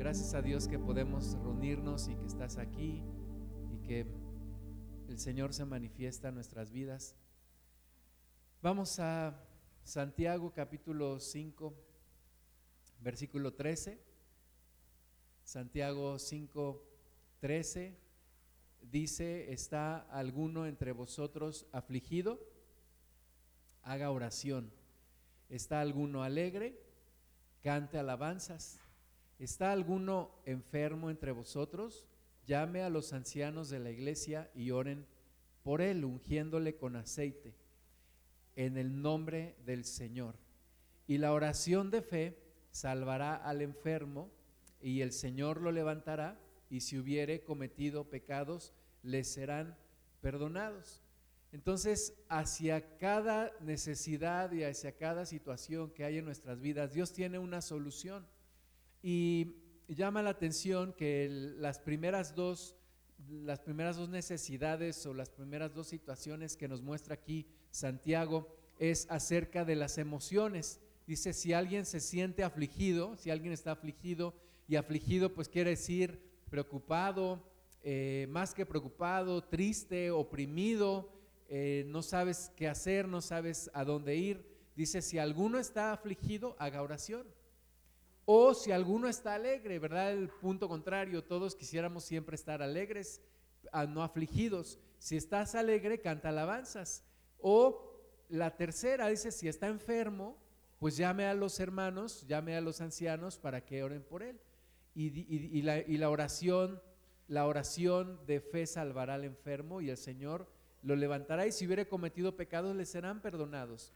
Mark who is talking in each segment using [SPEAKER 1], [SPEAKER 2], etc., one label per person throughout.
[SPEAKER 1] Gracias a Dios que podemos reunirnos y que estás aquí y que el Señor se manifiesta en nuestras vidas. Vamos a Santiago capítulo 5, versículo 13. Santiago 5, 13 dice, ¿está alguno entre vosotros afligido? Haga oración. ¿Está alguno alegre? Cante alabanzas. ¿Está alguno enfermo entre vosotros? Llame a los ancianos de la iglesia y oren por él, ungiéndole con aceite, en el nombre del Señor. Y la oración de fe salvará al enfermo, y el Señor lo levantará, y si hubiere cometido pecados, le serán perdonados. Entonces, hacia cada necesidad y hacia cada situación que hay en nuestras vidas, Dios tiene una solución. Y llama la atención que las primeras dos las primeras dos necesidades o las primeras dos situaciones que nos muestra aquí Santiago es acerca de las emociones. Dice, si alguien se siente afligido, si alguien está afligido, y afligido pues quiere decir preocupado, eh, más que preocupado, triste, oprimido, eh, no sabes qué hacer, no sabes a dónde ir. Dice, si alguno está afligido, haga oración. O si alguno está alegre, ¿verdad? El punto contrario, todos quisiéramos siempre estar alegres, ah, no afligidos. Si estás alegre, canta alabanzas. O la tercera dice, si está enfermo, pues llame a los hermanos, llame a los ancianos para que oren por él. Y, la, oración, la oración de fe salvará al enfermo y el Señor lo levantará y si hubiere cometido pecados le serán perdonados.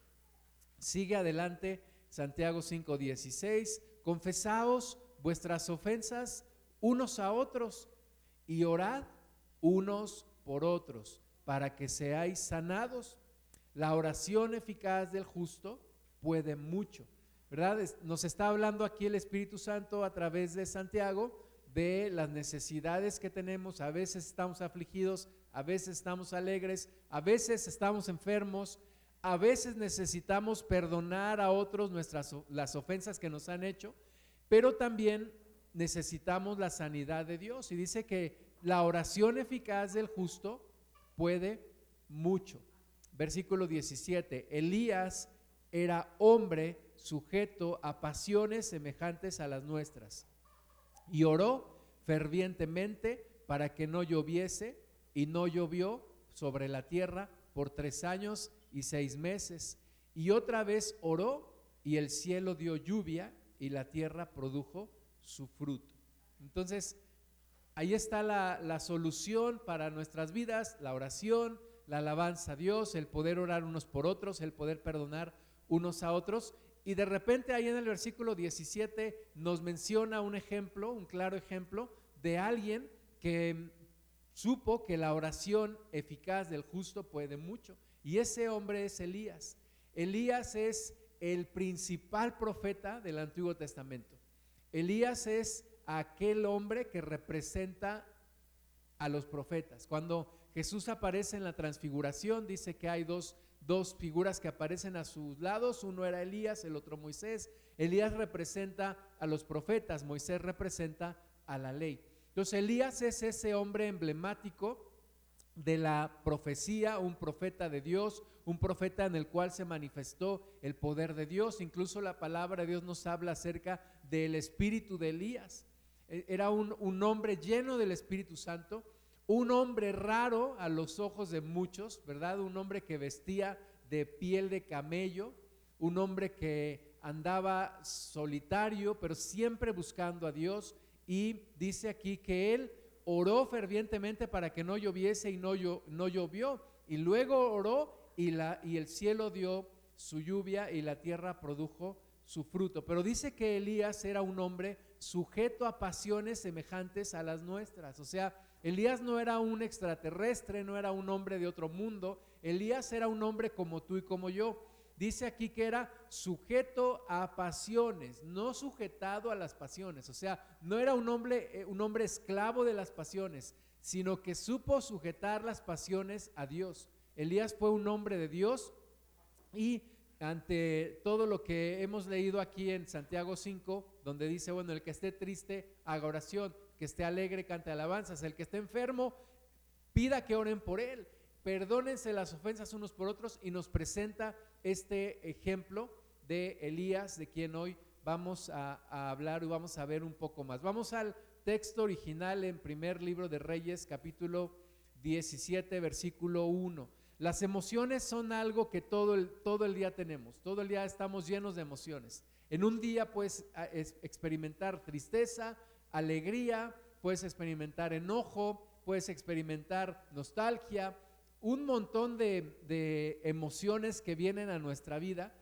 [SPEAKER 1] Sigue adelante Santiago 5:16 confesaos vuestras ofensas unos a otros y orad unos por otros para que seáis sanados. La oración eficaz del justo puede mucho, ¿verdad? Nos está hablando aquí el Espíritu Santo a través de Santiago de las necesidades que tenemos. A veces estamos afligidos, a veces estamos alegres, a veces estamos enfermos, a veces necesitamos perdonar a otros nuestras, las ofensas que nos han hecho, pero también necesitamos la sanidad de Dios. Y dice que la oración eficaz del justo puede mucho. Versículo 17, Elías era hombre sujeto a pasiones semejantes a las nuestras y oró fervientemente para que no lloviese y no llovió sobre la tierra por tres años y seis meses. Y otra vez oró y el cielo dio lluvia y la tierra produjo su fruto. Entonces, ahí está la, la, solución para nuestras vidas, la oración, la alabanza a Dios, el poder orar unos por otros, el poder perdonar unos a otros. Y de repente ahí en el versículo 17 nos menciona un ejemplo, un claro ejemplo de alguien que supo que la oración eficaz del justo puede mucho. Y ese hombre es Elías. Elías es el principal profeta del Antiguo Testamento. Elías es aquel hombre que representa a los profetas. Cuando Jesús aparece en la transfiguración, dice que hay dos, dos figuras que aparecen a sus lados. Uno era Elías, el otro Moisés. Elías representa a los profetas, Moisés representa a la ley. Entonces Elías es ese hombre emblemático de la profecía, un profeta de Dios, un profeta en el cual se manifestó el poder de Dios. Incluso la palabra de Dios nos habla acerca del espíritu de Elías. E, era un, un hombre lleno del Espíritu Santo, un hombre raro a los ojos de muchos, ¿verdad? Un hombre que vestía de piel de camello, un hombre que andaba solitario, pero siempre buscando a Dios. Y dice aquí que él oró fervientemente para que no lloviese y no, no llovió. Y luego oró y, la, y el cielo dio su lluvia y la tierra produjo su fruto. Pero dice que Elías era un hombre sujeto a pasiones semejantes a las nuestras. O sea, Elías no era un extraterrestre, no era un hombre de otro mundo. Elías era un hombre como tú y como yo dice aquí que era sujeto a pasiones, no sujetado a las pasiones. O sea, no era un hombre, eh, un hombre esclavo de las pasiones, sino que supo sujetar las pasiones a Dios. Elías fue un hombre de Dios y ante todo lo que hemos leído aquí en Santiago 5, donde dice, bueno, el que esté triste, haga oración, que esté alegre, cante alabanzas, el que esté enfermo, pida que oren por él, perdónense las ofensas unos por otros y nos presenta este ejemplo de Elías, de quien hoy vamos a, hablar y vamos a ver un poco más. Vamos al texto original en primer libro de Reyes, capítulo 17, versículo 1. Las emociones son algo que todo el, todo el día tenemos, todo el día estamos llenos de emociones. En un día puedes experimentar tristeza, alegría, puedes experimentar enojo, puedes experimentar nostalgia, un montón de, emociones que vienen a nuestra vida.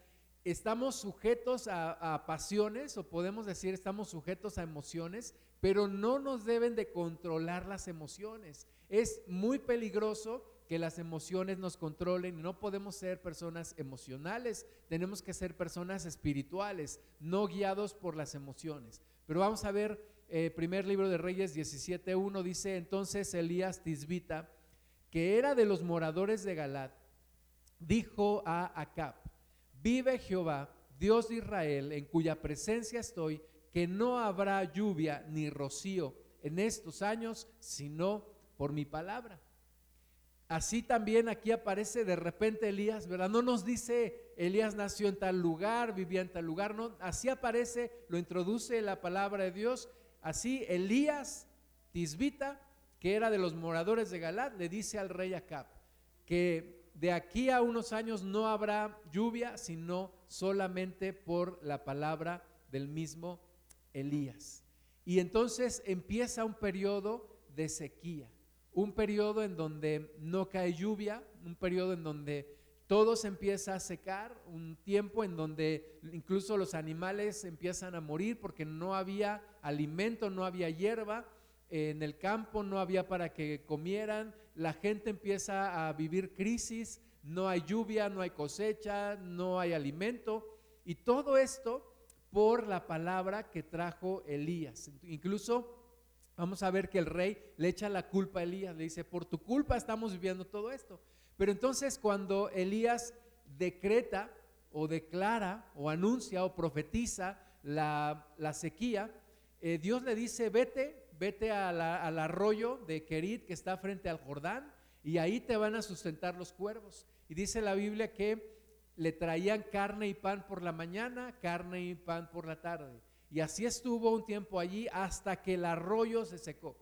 [SPEAKER 1] Estamos sujetos a, pasiones, o podemos decir, estamos sujetos a emociones, pero no nos deben de controlar las emociones. Es muy peligroso que las emociones nos controlen no podemos ser personas emocionales, tenemos que ser personas espirituales, no guiados por las emociones. Pero vamos a ver, eh, primer libro de Reyes 17.1 dice, entonces Elías Tisbita, que era de los moradores de Galad, dijo a Acab, vive Jehová, Dios de Israel, en cuya presencia estoy, que no habrá lluvia ni rocío en estos años, sino por mi palabra. Así también aquí aparece de repente Elías, ¿verdad? No nos dice Elías nació en tal lugar, vivía en tal lugar, no, así aparece, lo introduce la palabra de Dios. Así Elías Tisbita, que era de los moradores de Galat, le dice al rey Acab que de aquí a unos años no habrá lluvia, sino solamente por la palabra del mismo Elías. Y entonces empieza un periodo de sequía un periodo en donde no cae lluvia, un periodo en donde todo se empieza a secar, un tiempo en donde incluso los animales empiezan a morir porque no había alimento, no había hierba, en el campo no había para que comieran, la gente empieza a vivir crisis, no hay lluvia, no hay cosecha, no hay alimento, y todo esto por la palabra que trajo Elías. Incluso Vamos a ver que el rey le echa la culpa a Elías, le dice, por tu culpa estamos viviendo todo esto. Pero entonces cuando Elías decreta o declara o anuncia o profetiza la, sequía, eh, Dios le dice, vete, vete al arroyo de Kerit que está frente al Jordán y ahí te van a sustentar los cuervos. Y dice la Biblia que le traían carne y pan por la mañana, carne y pan por la tarde. Y así estuvo un tiempo allí hasta que el arroyo se secó.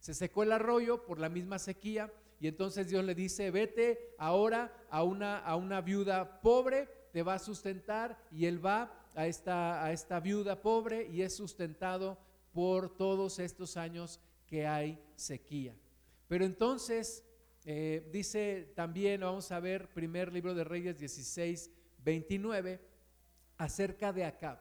[SPEAKER 1] Se secó el arroyo por la misma sequía y entonces Dios le dice, vete ahora a una, a una viuda pobre, te va a sustentar y él va a esta, a esta viuda pobre y es sustentado por todos estos años que hay sequía. Pero entonces eh, dice también, vamos a ver, primer libro de Reyes 16, 29, acerca de Acab.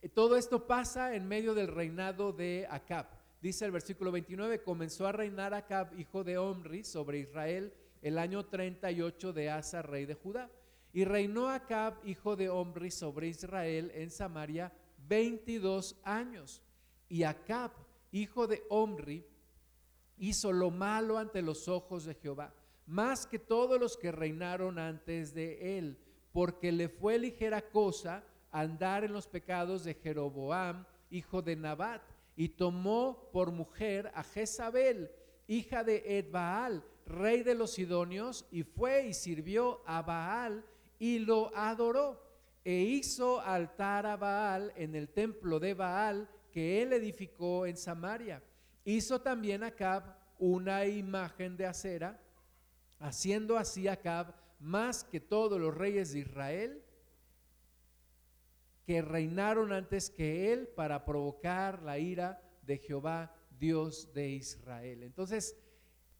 [SPEAKER 1] Eh, todo esto pasa en medio del reinado de Acab. Dice el versículo 29, comenzó a reinar Acab, hijo de Omri, sobre Israel el año 38 de Asa, rey de Judá. Y reinó Acab, hijo de Omri, sobre Israel en Samaria 22 años. Y Acab, hijo de Omri, hizo lo malo ante los ojos de Jehová, más que todos los que reinaron antes de él, porque le fue ligera cosa andar en los pecados de Jeroboam, hijo de Nabat, y tomó por mujer a Jezabel, hija de Edbaal, rey de los Sidonios, y fue y sirvió a Baal y lo adoró. E hizo altar a Baal en el templo de Baal que él edificó en Samaria. Hizo también Acab una imagen de acera, haciendo así Acab más que todos los reyes de Israel que reinaron antes que él para provocar la ira de Jehová, Dios de Israel. Entonces,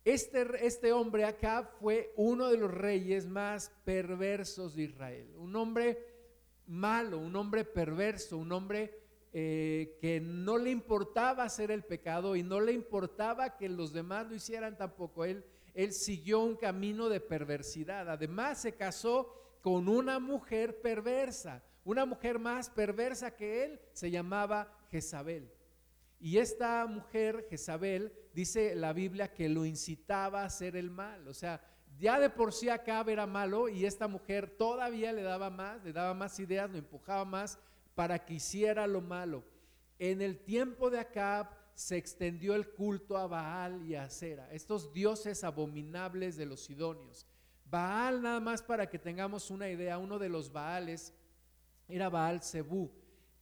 [SPEAKER 1] este, este hombre acá fue uno de los reyes más perversos de Israel, un hombre malo, un hombre perverso, un hombre eh, que no le importaba hacer el pecado y no le importaba que los demás lo hicieran tampoco. Él, él siguió un camino de perversidad. Además se casó con una mujer perversa, una mujer más perversa que él se llamaba Jezabel. Y esta mujer, Jezabel, dice la Biblia que lo incitaba a hacer el mal. O sea, ya de por sí Acab era malo y esta mujer todavía le daba más, le daba más ideas, lo empujaba más para que hiciera lo malo. En el tiempo de Acab se extendió el culto a Baal y a Acera, estos dioses abominables de los sidonios. Baal, nada más para que tengamos una idea, uno de los Baales era Baal Zebú,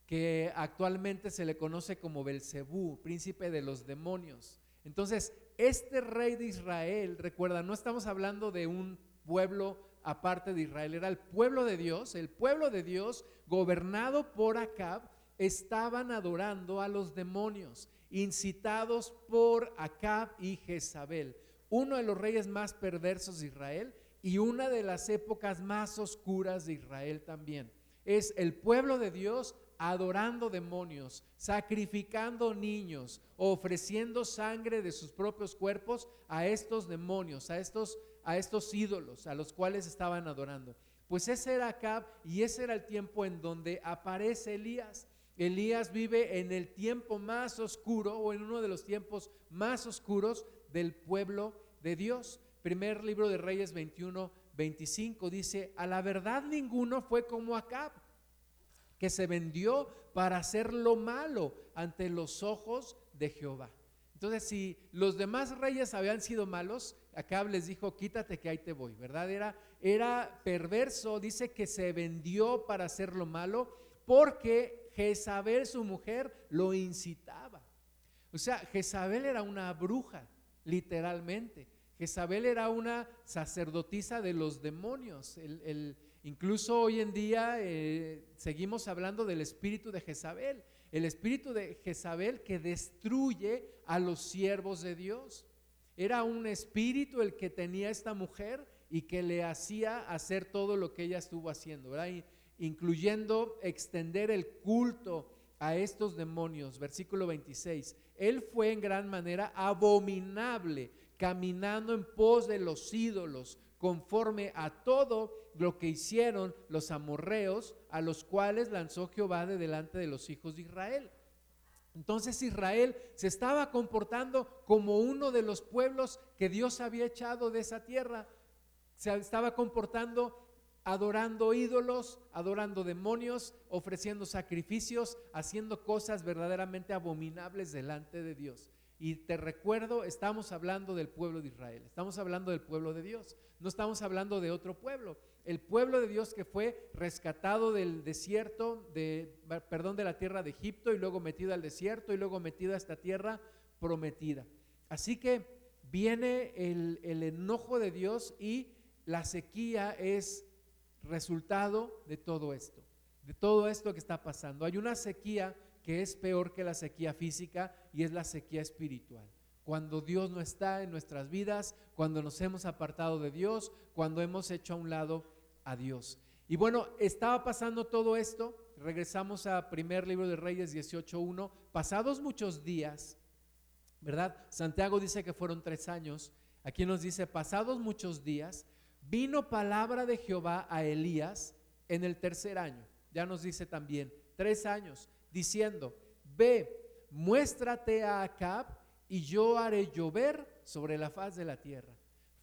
[SPEAKER 1] que actualmente se le conoce como Belcebú, príncipe de los demonios. Entonces, este rey de Israel, recuerda, no estamos hablando de un pueblo aparte de Israel, era el pueblo de Dios, el pueblo de Dios gobernado por Acab, estaban adorando a los demonios, incitados por Acab y Jezabel, uno de los reyes más perversos de Israel y una de las épocas más oscuras de Israel también. Es el pueblo de Dios adorando demonios, sacrificando niños, ofreciendo sangre de sus propios cuerpos a estos demonios, a estos, a estos ídolos a los cuales estaban adorando. Pues ese era Acab y ese era el tiempo en donde aparece Elías. Elías vive en el tiempo más oscuro o en uno de los tiempos más oscuros del pueblo de Dios. Primer libro de Reyes 21, 25 dice, a la verdad ninguno fue como Acab que se vendió para hacer lo malo ante los ojos de Jehová. Entonces, si los demás reyes habían sido malos, Acab les dijo, quítate que ahí te voy, ¿verdad? Era, era perverso, dice que se vendió para hacer lo malo porque Jezabel, su mujer, lo incitaba. O sea, Jezabel era una bruja, literalmente. Jezabel era una sacerdotisa de los demonios. el, Incluso hoy en día eh, seguimos hablando del espíritu de Jezabel, el espíritu de Jezabel que destruye a los siervos de Dios. Era un espíritu el que tenía esta mujer y que le hacía hacer todo lo que ella estuvo haciendo, incluyendo extender el culto a estos demonios. Versículo 26. Él fue en gran manera abominable, caminando en pos de los ídolos, conforme a todo lo que hicieron los amorreos, a los cuales lanzó Jehová de delante de los hijos de Israel. Entonces Israel se estaba comportando como uno de los pueblos que Dios había echado de esa tierra. Se estaba comportando adorando ídolos, adorando demonios, ofreciendo sacrificios, haciendo cosas verdaderamente abominables delante de Dios. Y te recuerdo, estamos hablando del pueblo de Israel, estamos hablando del pueblo de Dios, no estamos hablando de otro pueblo el pueblo de Dios que fue rescatado del desierto, de, perdón, de la tierra de Egipto y luego metido al desierto y luego metido a esta tierra prometida. Así que viene el, el enojo de Dios y la sequía es resultado de todo esto, de todo esto que está pasando. Hay una sequía que es peor que la sequía física y es la sequía espiritual cuando Dios no está en nuestras vidas, cuando nos hemos apartado de Dios, cuando hemos hecho a un lado a Dios. Y bueno, estaba pasando todo esto, regresamos a primer libro de Reyes 18.1, pasados muchos días, ¿verdad? Santiago dice que fueron tres años, aquí nos dice, pasados muchos días, vino palabra de Jehová a Elías en el tercer año, ya nos dice también, tres años, diciendo, ve, muéstrate a Acab y yo haré llover sobre la faz de la tierra.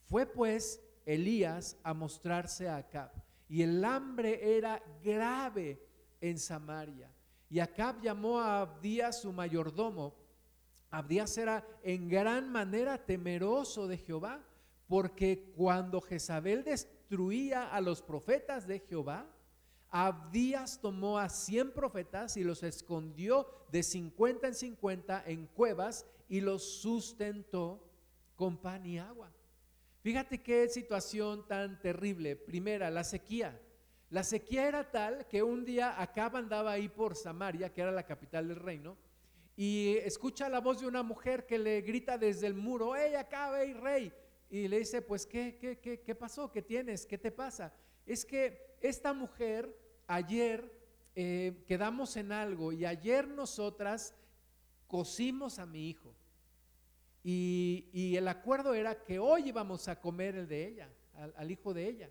[SPEAKER 1] Fue pues Elías a mostrarse a Acab. Y el hambre era grave en Samaria. Y Acab llamó a Abdías su mayordomo. Abdías era en gran manera temeroso de Jehová, porque cuando Jezabel destruía a los profetas de Jehová, Abdías tomó a cien profetas y los escondió de cincuenta en cincuenta en cuevas y los sustentó con pan y agua. Fíjate qué situación tan terrible. Primera, la sequía. La sequía era tal que un día Acab andaba ahí por Samaria, que era la capital del reino, y escucha la voz de una mujer que le grita desde el muro, ¡Ey, Acab, hey, rey! Y le dice, pues, ¿qué, qué, qué, qué pasó? ¿Qué tienes? ¿Qué te pasa? Es que esta mujer ayer eh, quedamos en algo y ayer nosotras cocimos a mi hijo. Y, el acuerdo era que hoy íbamos a comer el de ella, al, hijo de ella.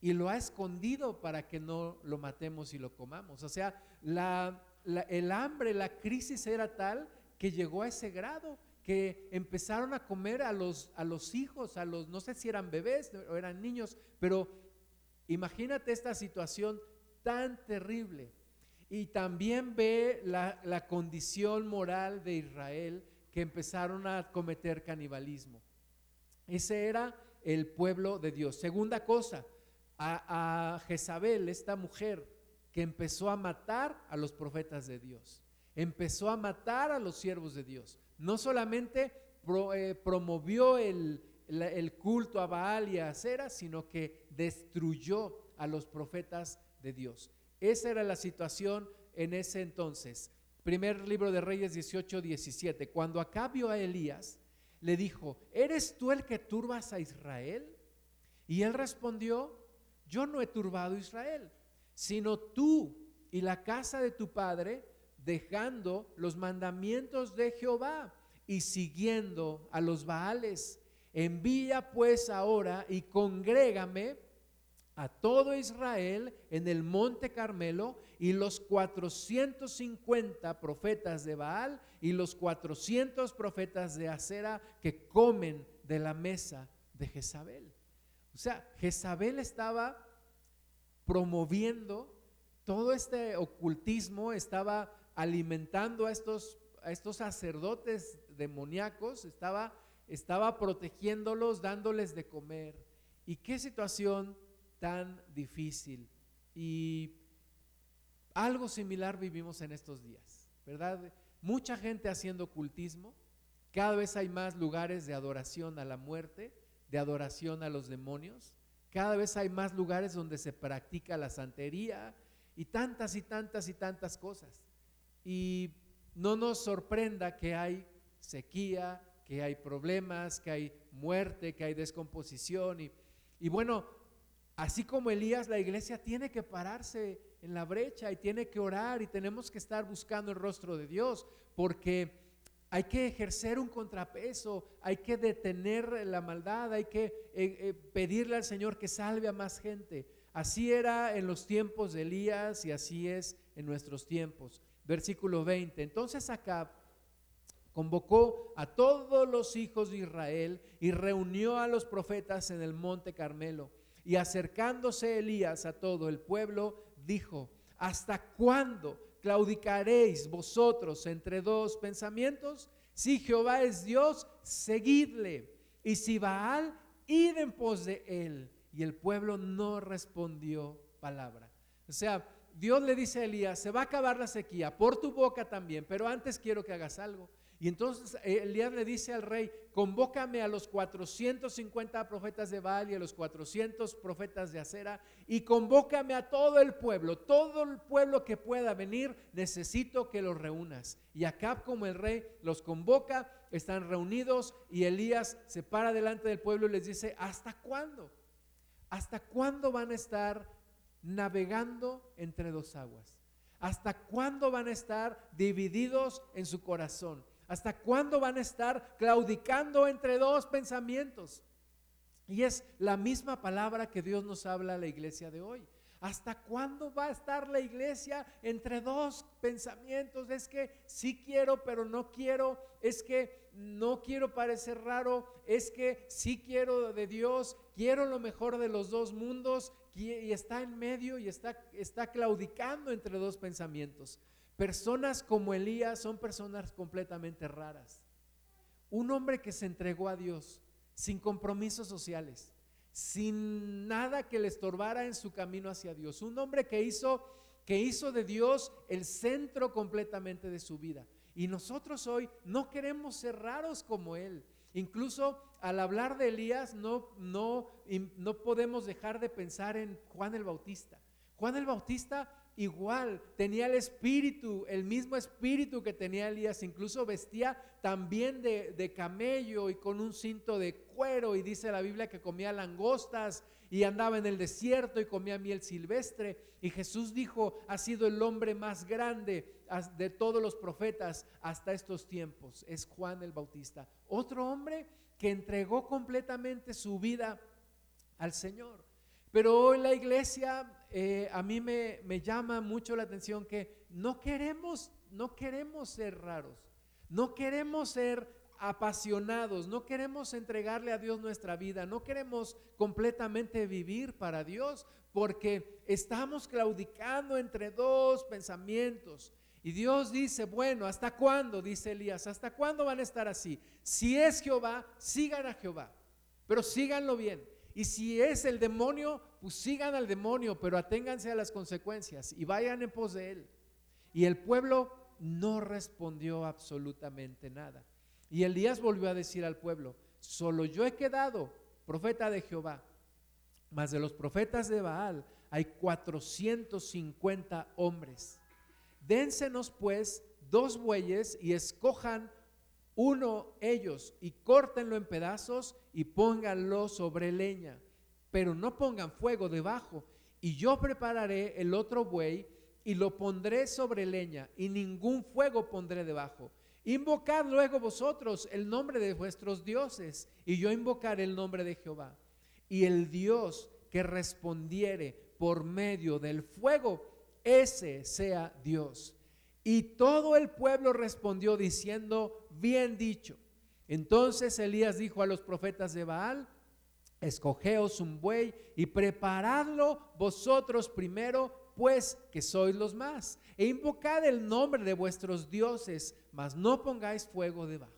[SPEAKER 1] Y lo ha escondido para que no lo matemos y lo comamos. O sea, el hambre, la crisis era tal que llegó a ese grado que empezaron a comer a los, a los hijos, a los, no sé si eran bebés o eran niños, pero imagínate esta situación tan terrible. Y también ve la, la condición moral de Israel que empezaron a cometer canibalismo. Ese era el pueblo de Dios. Segunda cosa, a, a Jezabel, esta mujer que empezó a matar a los profetas de Dios, empezó a matar a los siervos de Dios. No solamente eh, promovió el, el, culto a Baal y a Acera, sino que destruyó a los profetas de Dios. Esa era la situación en ese entonces. Primer libro de Reyes 18, 17. Cuando acá vio a Elías, le dijo, ¿eres tú el que turbas a Israel? Y él respondió, yo no he turbado a Israel, sino tú y la casa de tu padre, dejando los mandamientos de Jehová y siguiendo a los Baales. Envía pues ahora y congrégame a todo Israel en el monte Carmelo y los 450 profetas de Baal y los 400 profetas de Acera que comen de la mesa de Jezabel. O sea, Jezabel estaba promoviendo todo este ocultismo, estaba alimentando a estos, a estos sacerdotes demoníacos, estaba, estaba protegiéndolos, dándoles de comer. ¿Y qué situación tan difícil? Y algo similar vivimos en estos días, ¿verdad? Mucha gente haciendo ocultismo, cada vez hay más lugares de adoración a la muerte, de adoración a los demonios, cada vez hay más lugares donde se practica la santería y tantas y tantas y tantas cosas. Y no nos sorprenda que hay sequía, que hay problemas, que hay muerte, que hay descomposición. Y, y bueno, así como Elías, la iglesia tiene que pararse en la brecha y tiene que orar y tenemos que estar buscando el rostro de Dios porque hay que ejercer un contrapeso, hay que detener la maldad, hay que eh, eh, pedirle al Señor que salve a más gente. Así era en los tiempos de Elías y así es en nuestros tiempos. Versículo 20. Entonces acá convocó a todos los hijos de Israel y reunió a los profetas en el monte Carmelo. Y acercándose Elías a todo el pueblo, dijo, ¿hasta cuándo claudicaréis vosotros entre dos pensamientos? Si Jehová es Dios, seguidle. Y si Baal, id en pos de él. Y el pueblo no respondió palabra. O sea, Dios le dice a Elías, se va a acabar la sequía, por tu boca también, pero antes quiero que hagas algo. Y entonces eh, Elías le dice al rey, convócame a los 450 profetas de Baal y a los 400 profetas de Acera y convócame a todo el pueblo, todo el pueblo que pueda venir, necesito que los reúnas. Y Acab como el rey los convoca, están reunidos y Elías se para delante del pueblo y les dice, ¿hasta cuándo? ¿Hasta cuándo van a estar navegando entre dos aguas? ¿Hasta cuándo van a estar divididos en su corazón? ¿Hasta cuándo van a estar claudicando entre dos pensamientos? Y es la misma palabra que Dios nos habla a la iglesia de hoy. ¿Hasta cuándo va a estar la iglesia entre dos pensamientos? Es que sí quiero, pero no quiero. Es que no quiero parecer raro. Es que sí quiero de Dios. Quiero lo mejor de los dos mundos. Y está en medio y está, está claudicando entre dos pensamientos. Personas como Elías son personas completamente raras. Un hombre que se entregó a Dios sin compromisos sociales, sin nada que le estorbara en su camino hacia Dios. Un hombre que hizo que hizo de Dios el centro completamente de su vida. Y nosotros hoy no queremos ser raros como él. Incluso al hablar de Elías no, no, no podemos dejar de pensar en Juan el Bautista. Juan el Bautista igual, tenía el espíritu, el mismo espíritu que tenía Elías, incluso vestía también de, camello y con un cinto de cuero y dice la Biblia que comía langostas y andaba en el desierto y comía miel silvestre. Y Jesús dijo, ha sido el hombre más grande de todos los profetas hasta estos tiempos, es Juan el Bautista. Otro hombre que entregó completamente su vida al Señor. Pero hoy la iglesia eh, a mí me, llama mucho la atención que no queremos, no queremos ser raros, no queremos ser apasionados, no queremos entregarle a Dios nuestra vida, no queremos completamente vivir para Dios, porque estamos claudicando entre dos pensamientos. Y Dios dice, bueno, ¿hasta cuándo? Dice Elías, ¿hasta cuándo van a estar así? Si es Jehová, sigan a Jehová, pero síganlo bien. Y si es el demonio, pues sigan al demonio, pero aténganse a las consecuencias y vayan en pos de él. Y el pueblo no respondió absolutamente nada. Y Elías volvió a decir al pueblo, solo yo he quedado profeta de Jehová, mas de los profetas de Baal hay 450 hombres. Dénsenos pues dos bueyes y escojan uno ellos y córtenlo en pedazos y pónganlo sobre leña, pero no pongan fuego debajo. Y yo prepararé el otro buey y lo pondré sobre leña y ningún fuego pondré debajo. Invocad luego vosotros el nombre de vuestros dioses y yo invocaré el nombre de Jehová. Y el Dios que respondiere por medio del fuego, ese sea Dios. Y todo el pueblo respondió diciendo, bien dicho. Entonces Elías dijo a los profetas de Baal, escogeos un buey y preparadlo vosotros primero pues que sois los más, e invocad el nombre de vuestros dioses, mas no pongáis fuego debajo.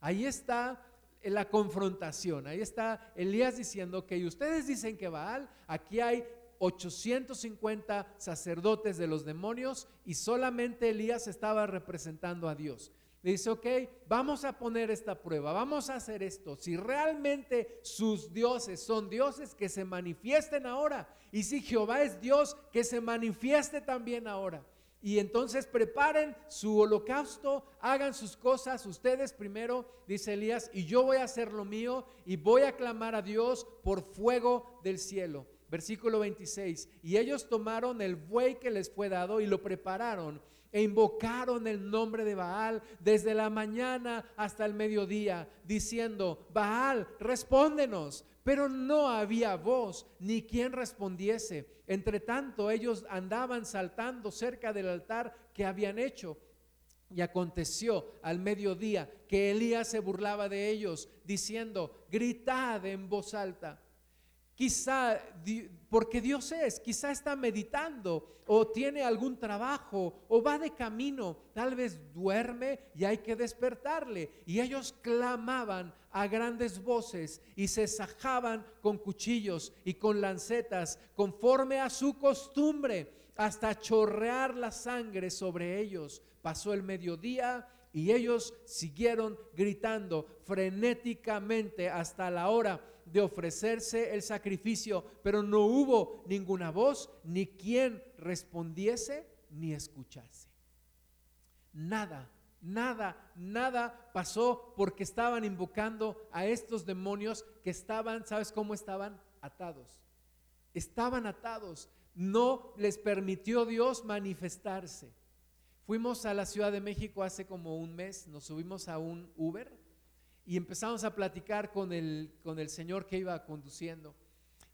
[SPEAKER 1] Ahí está la confrontación, ahí está Elías diciendo que ustedes dicen que Baal, aquí hay 850 sacerdotes de los demonios y solamente Elías estaba representando a Dios dice, ok, vamos a poner esta prueba, vamos a hacer esto. Si realmente sus dioses son dioses, que se manifiesten ahora. Y si Jehová es Dios, que se manifieste también ahora. Y entonces preparen su holocausto, hagan sus cosas ustedes primero, dice Elías, y yo voy a hacer lo mío y voy a clamar a Dios por fuego del cielo. Versículo 26. Y ellos tomaron el buey que les fue dado y lo prepararon e invocaron el nombre de Baal desde la mañana hasta el mediodía, diciendo, Baal, respóndenos. Pero no había voz ni quien respondiese. Entre tanto, ellos andaban saltando cerca del altar que habían hecho. Y aconteció al mediodía que Elías se burlaba de ellos, diciendo, gritad en voz alta Quizá porque Dios es, quizá está meditando o tiene algún trabajo o va de camino, tal vez duerme y hay que despertarle. Y ellos clamaban a grandes voces y se sajaban con cuchillos y con lancetas conforme a su costumbre hasta chorrear la sangre sobre ellos. Pasó el mediodía y ellos siguieron gritando frenéticamente hasta la hora de ofrecerse el sacrificio, pero no hubo ninguna voz, ni quien respondiese, ni escuchase. Nada, nada, nada pasó porque estaban invocando a estos demonios que estaban, ¿sabes cómo estaban? Atados. Estaban atados. No les permitió Dios manifestarse. Fuimos a la Ciudad de México hace como un mes, nos subimos a un Uber y empezamos a platicar con el, con el señor que iba conduciendo.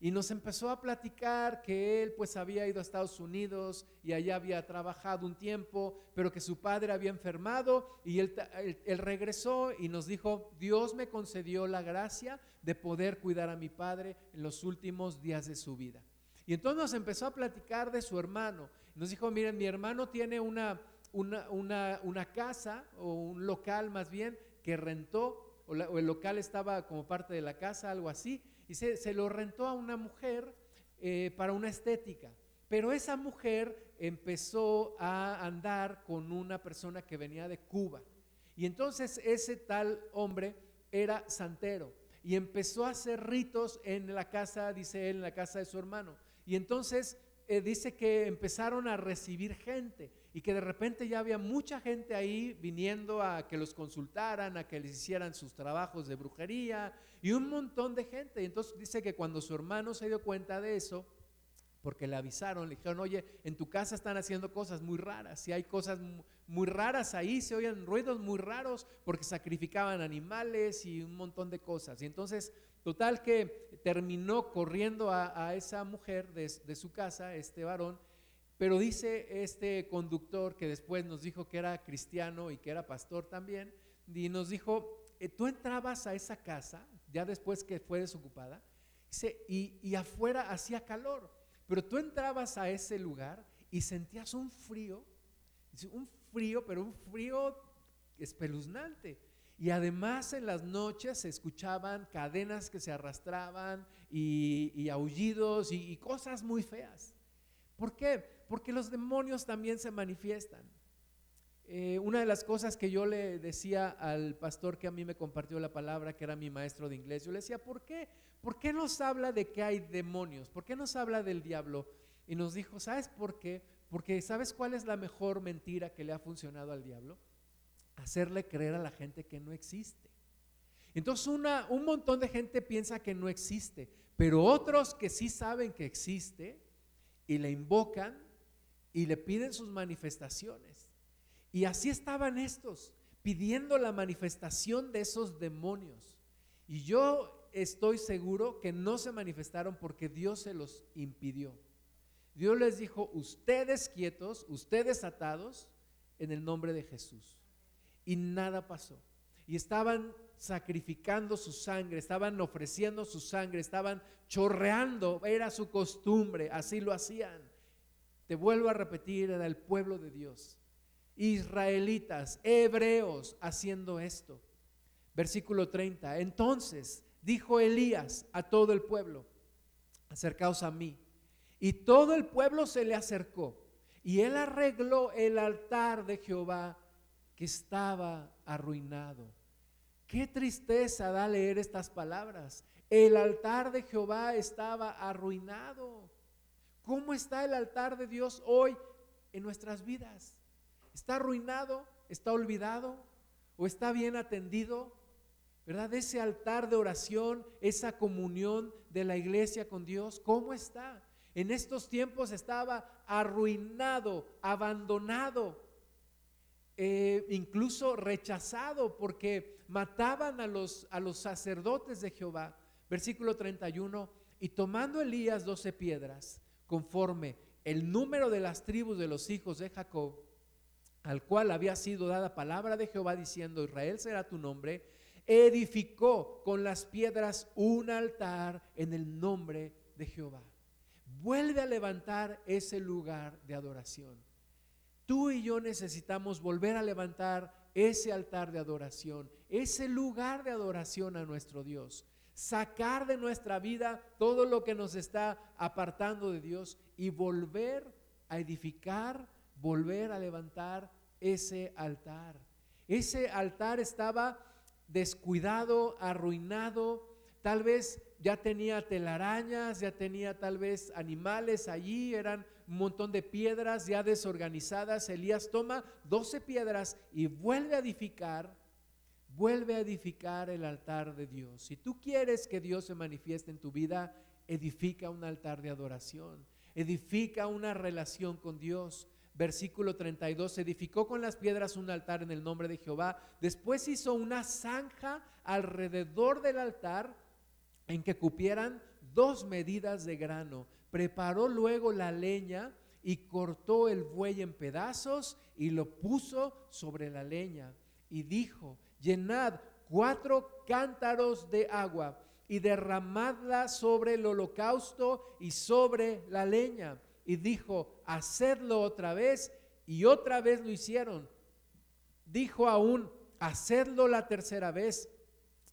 [SPEAKER 1] Y nos empezó a platicar que él pues había ido a Estados Unidos y allá había trabajado un tiempo, pero que su padre había enfermado y él, él, regresó y nos dijo, Dios me concedió la gracia de poder cuidar a mi padre en los últimos días de su vida. Y entonces nos empezó a platicar de su hermano. Nos dijo, miren, mi hermano tiene una, una, una, una casa o un local más bien que rentó o, el local estaba como parte de la casa, algo así, y se, lo rentó a una mujer eh, para una estética. Pero esa mujer empezó a andar con una persona que venía de Cuba. Y entonces ese tal hombre era santero y empezó a hacer ritos en la casa, dice él, en la casa de su hermano. Y entonces eh, dice que empezaron a recibir gente y que de repente ya había mucha gente ahí viniendo a que los consultaran, a que les hicieran sus trabajos de brujería y un montón de gente. Y entonces dice que cuando su hermano se dio cuenta de eso, porque le avisaron, le dijeron, oye, en tu casa están haciendo cosas muy raras, y hay cosas muy raras ahí, se oían ruidos muy raros porque sacrificaban animales y un montón de cosas. Y entonces, total que terminó corriendo a, esa mujer de su casa, este varón, pero dice este conductor que después nos dijo que era cristiano y que era pastor también, y nos dijo eh, tú entrabas a esa casa, ya después que fue desocupada, y, y afuera hacía calor, pero tú entrabas a ese lugar y sentías un frío, un frío, pero un frío espeluznante. Y además en las noches se escuchaban cadenas que se arrastraban y, aullidos y, cosas muy feas. ¿Por qué? Porque los demonios también se manifiestan. Eh, una de las cosas que yo le decía al pastor que a mí me compartió la palabra, que era mi maestro de inglés, yo le decía, ¿por qué? ¿Por qué nos habla de que hay demonios? ¿Por qué nos habla del diablo? Y nos dijo, ¿sabes por qué? Porque ¿sabes cuál es la mejor mentira que le ha funcionado al diablo? hacerle creer a la gente que no existe. Entonces una, un montón de gente piensa que no existe, pero otros que sí saben que existe y le invocan y le piden sus manifestaciones. Y así estaban estos, pidiendo la manifestación de esos demonios. Y yo estoy seguro que no se manifestaron porque Dios se los impidió. Dios les dijo, ustedes quietos, ustedes atados, en el nombre de Jesús y nada pasó. Y estaban sacrificando su sangre, estaban ofreciendo su sangre, estaban chorreando, era su costumbre, así lo hacían. Te vuelvo a repetir, era el pueblo de Dios. Israelitas, hebreos haciendo esto. Versículo 30. Entonces dijo Elías a todo el pueblo, acercaos a mí. Y todo el pueblo se le acercó. Y él arregló el altar de Jehová estaba arruinado. Qué tristeza da leer estas palabras. El altar de Jehová estaba arruinado. ¿Cómo está el altar de Dios hoy en nuestras vidas? ¿Está arruinado? ¿Está olvidado? ¿O está bien atendido? ¿Verdad? Ese altar de oración, esa comunión de la iglesia con Dios, ¿cómo está? En estos tiempos estaba arruinado, abandonado. Eh, incluso rechazado porque mataban a los, a los sacerdotes de Jehová. Versículo 31, y tomando Elías doce piedras, conforme el número de las tribus de los hijos de Jacob, al cual había sido dada palabra de Jehová diciendo, Israel será tu nombre, edificó con las piedras un altar en el nombre de Jehová. Vuelve a levantar ese lugar de adoración. Tú y yo necesitamos volver a levantar ese altar de adoración, ese lugar de adoración a nuestro Dios. Sacar de nuestra vida todo lo que nos está apartando de Dios y volver a edificar, volver a levantar ese altar. Ese altar estaba descuidado, arruinado, tal vez ya tenía telarañas, ya tenía tal vez animales allí, eran un montón de piedras ya desorganizadas. Elías toma 12 piedras y vuelve a edificar, vuelve a edificar el altar de Dios. Si tú quieres que Dios se manifieste en tu vida, edifica un altar de adoración, edifica una relación con Dios. Versículo 32, edificó con las piedras un altar en el nombre de Jehová. Después hizo una zanja alrededor del altar en que cupieran dos medidas de grano Preparó luego la leña y cortó el buey en pedazos y lo puso sobre la leña. Y dijo, llenad cuatro cántaros de agua y derramadla sobre el holocausto y sobre la leña. Y dijo, hacedlo otra vez. Y otra vez lo hicieron. Dijo aún, hacedlo la tercera vez.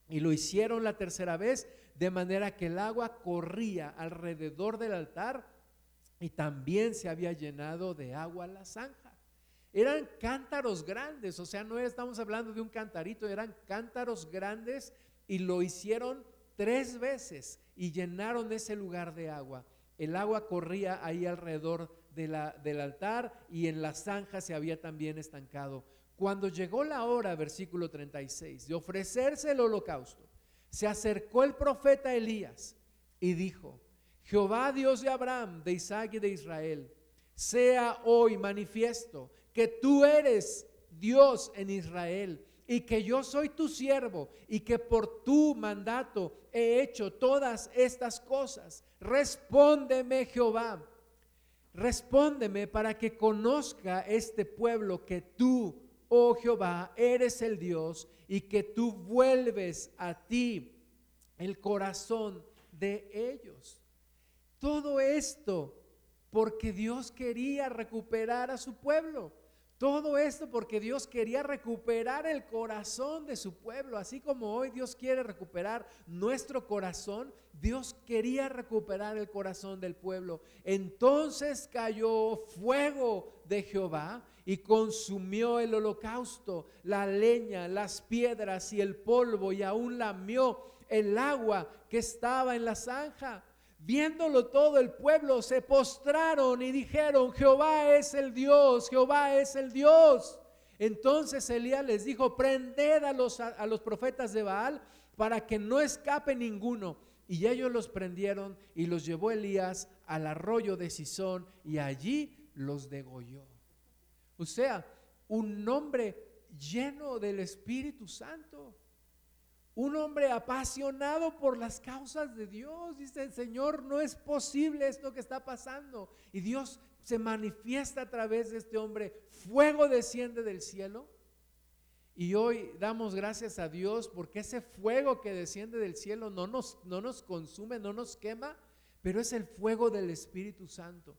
[SPEAKER 1] Y lo hicieron la tercera vez de manera que el agua corría alrededor del altar y también se había llenado de agua la zanja. Eran cántaros grandes, o sea, no estamos hablando de un cantarito, eran cántaros grandes y lo hicieron tres veces y llenaron ese lugar de agua. El agua corría ahí alrededor del altar y en la zanja se había también estancado. Cuando llegó la hora, versículo 36, de ofrecerse el holocausto, se acercó el profeta Elías y dijo, Jehová Dios de Abraham, de Isaac y de Israel, sea hoy manifiesto que tú eres Dios en Israel y que yo soy tu siervo y que por tu mandato he hecho todas estas cosas. Respóndeme Jehová, respóndeme para que conozca este pueblo que tú oh Jehová, eres el Dios y que tú vuelves a ti el corazón de ellos. Todo esto porque Dios quería recuperar a su pueblo. Todo esto porque Dios quería recuperar el corazón de su pueblo, así como hoy Dios quiere recuperar nuestro corazón, Dios quería recuperar el corazón del pueblo. Entonces cayó fuego de Jehová y consumió el holocausto, la leña, las piedras y el polvo y aún lamió el agua que estaba en la zanja. Viéndolo todo el pueblo se postraron y dijeron, Jehová es el Dios, Jehová es el Dios. Entonces Elías les dijo, prended a los, a, los profetas de Baal para que no escape ninguno. Y ellos los prendieron y los llevó Elías al arroyo de Sison y allí los degolló. O sea, un hombre lleno del Espíritu Santo un hombre apasionado por las causas de Dios. Dice Señor, no es posible esto que está pasando. Y Dios se manifiesta a través de este hombre. Fuego desciende del cielo. Y hoy damos gracias a Dios porque ese fuego que desciende del cielo no nos, no nos consume, no nos quema, pero es el fuego del Espíritu Santo.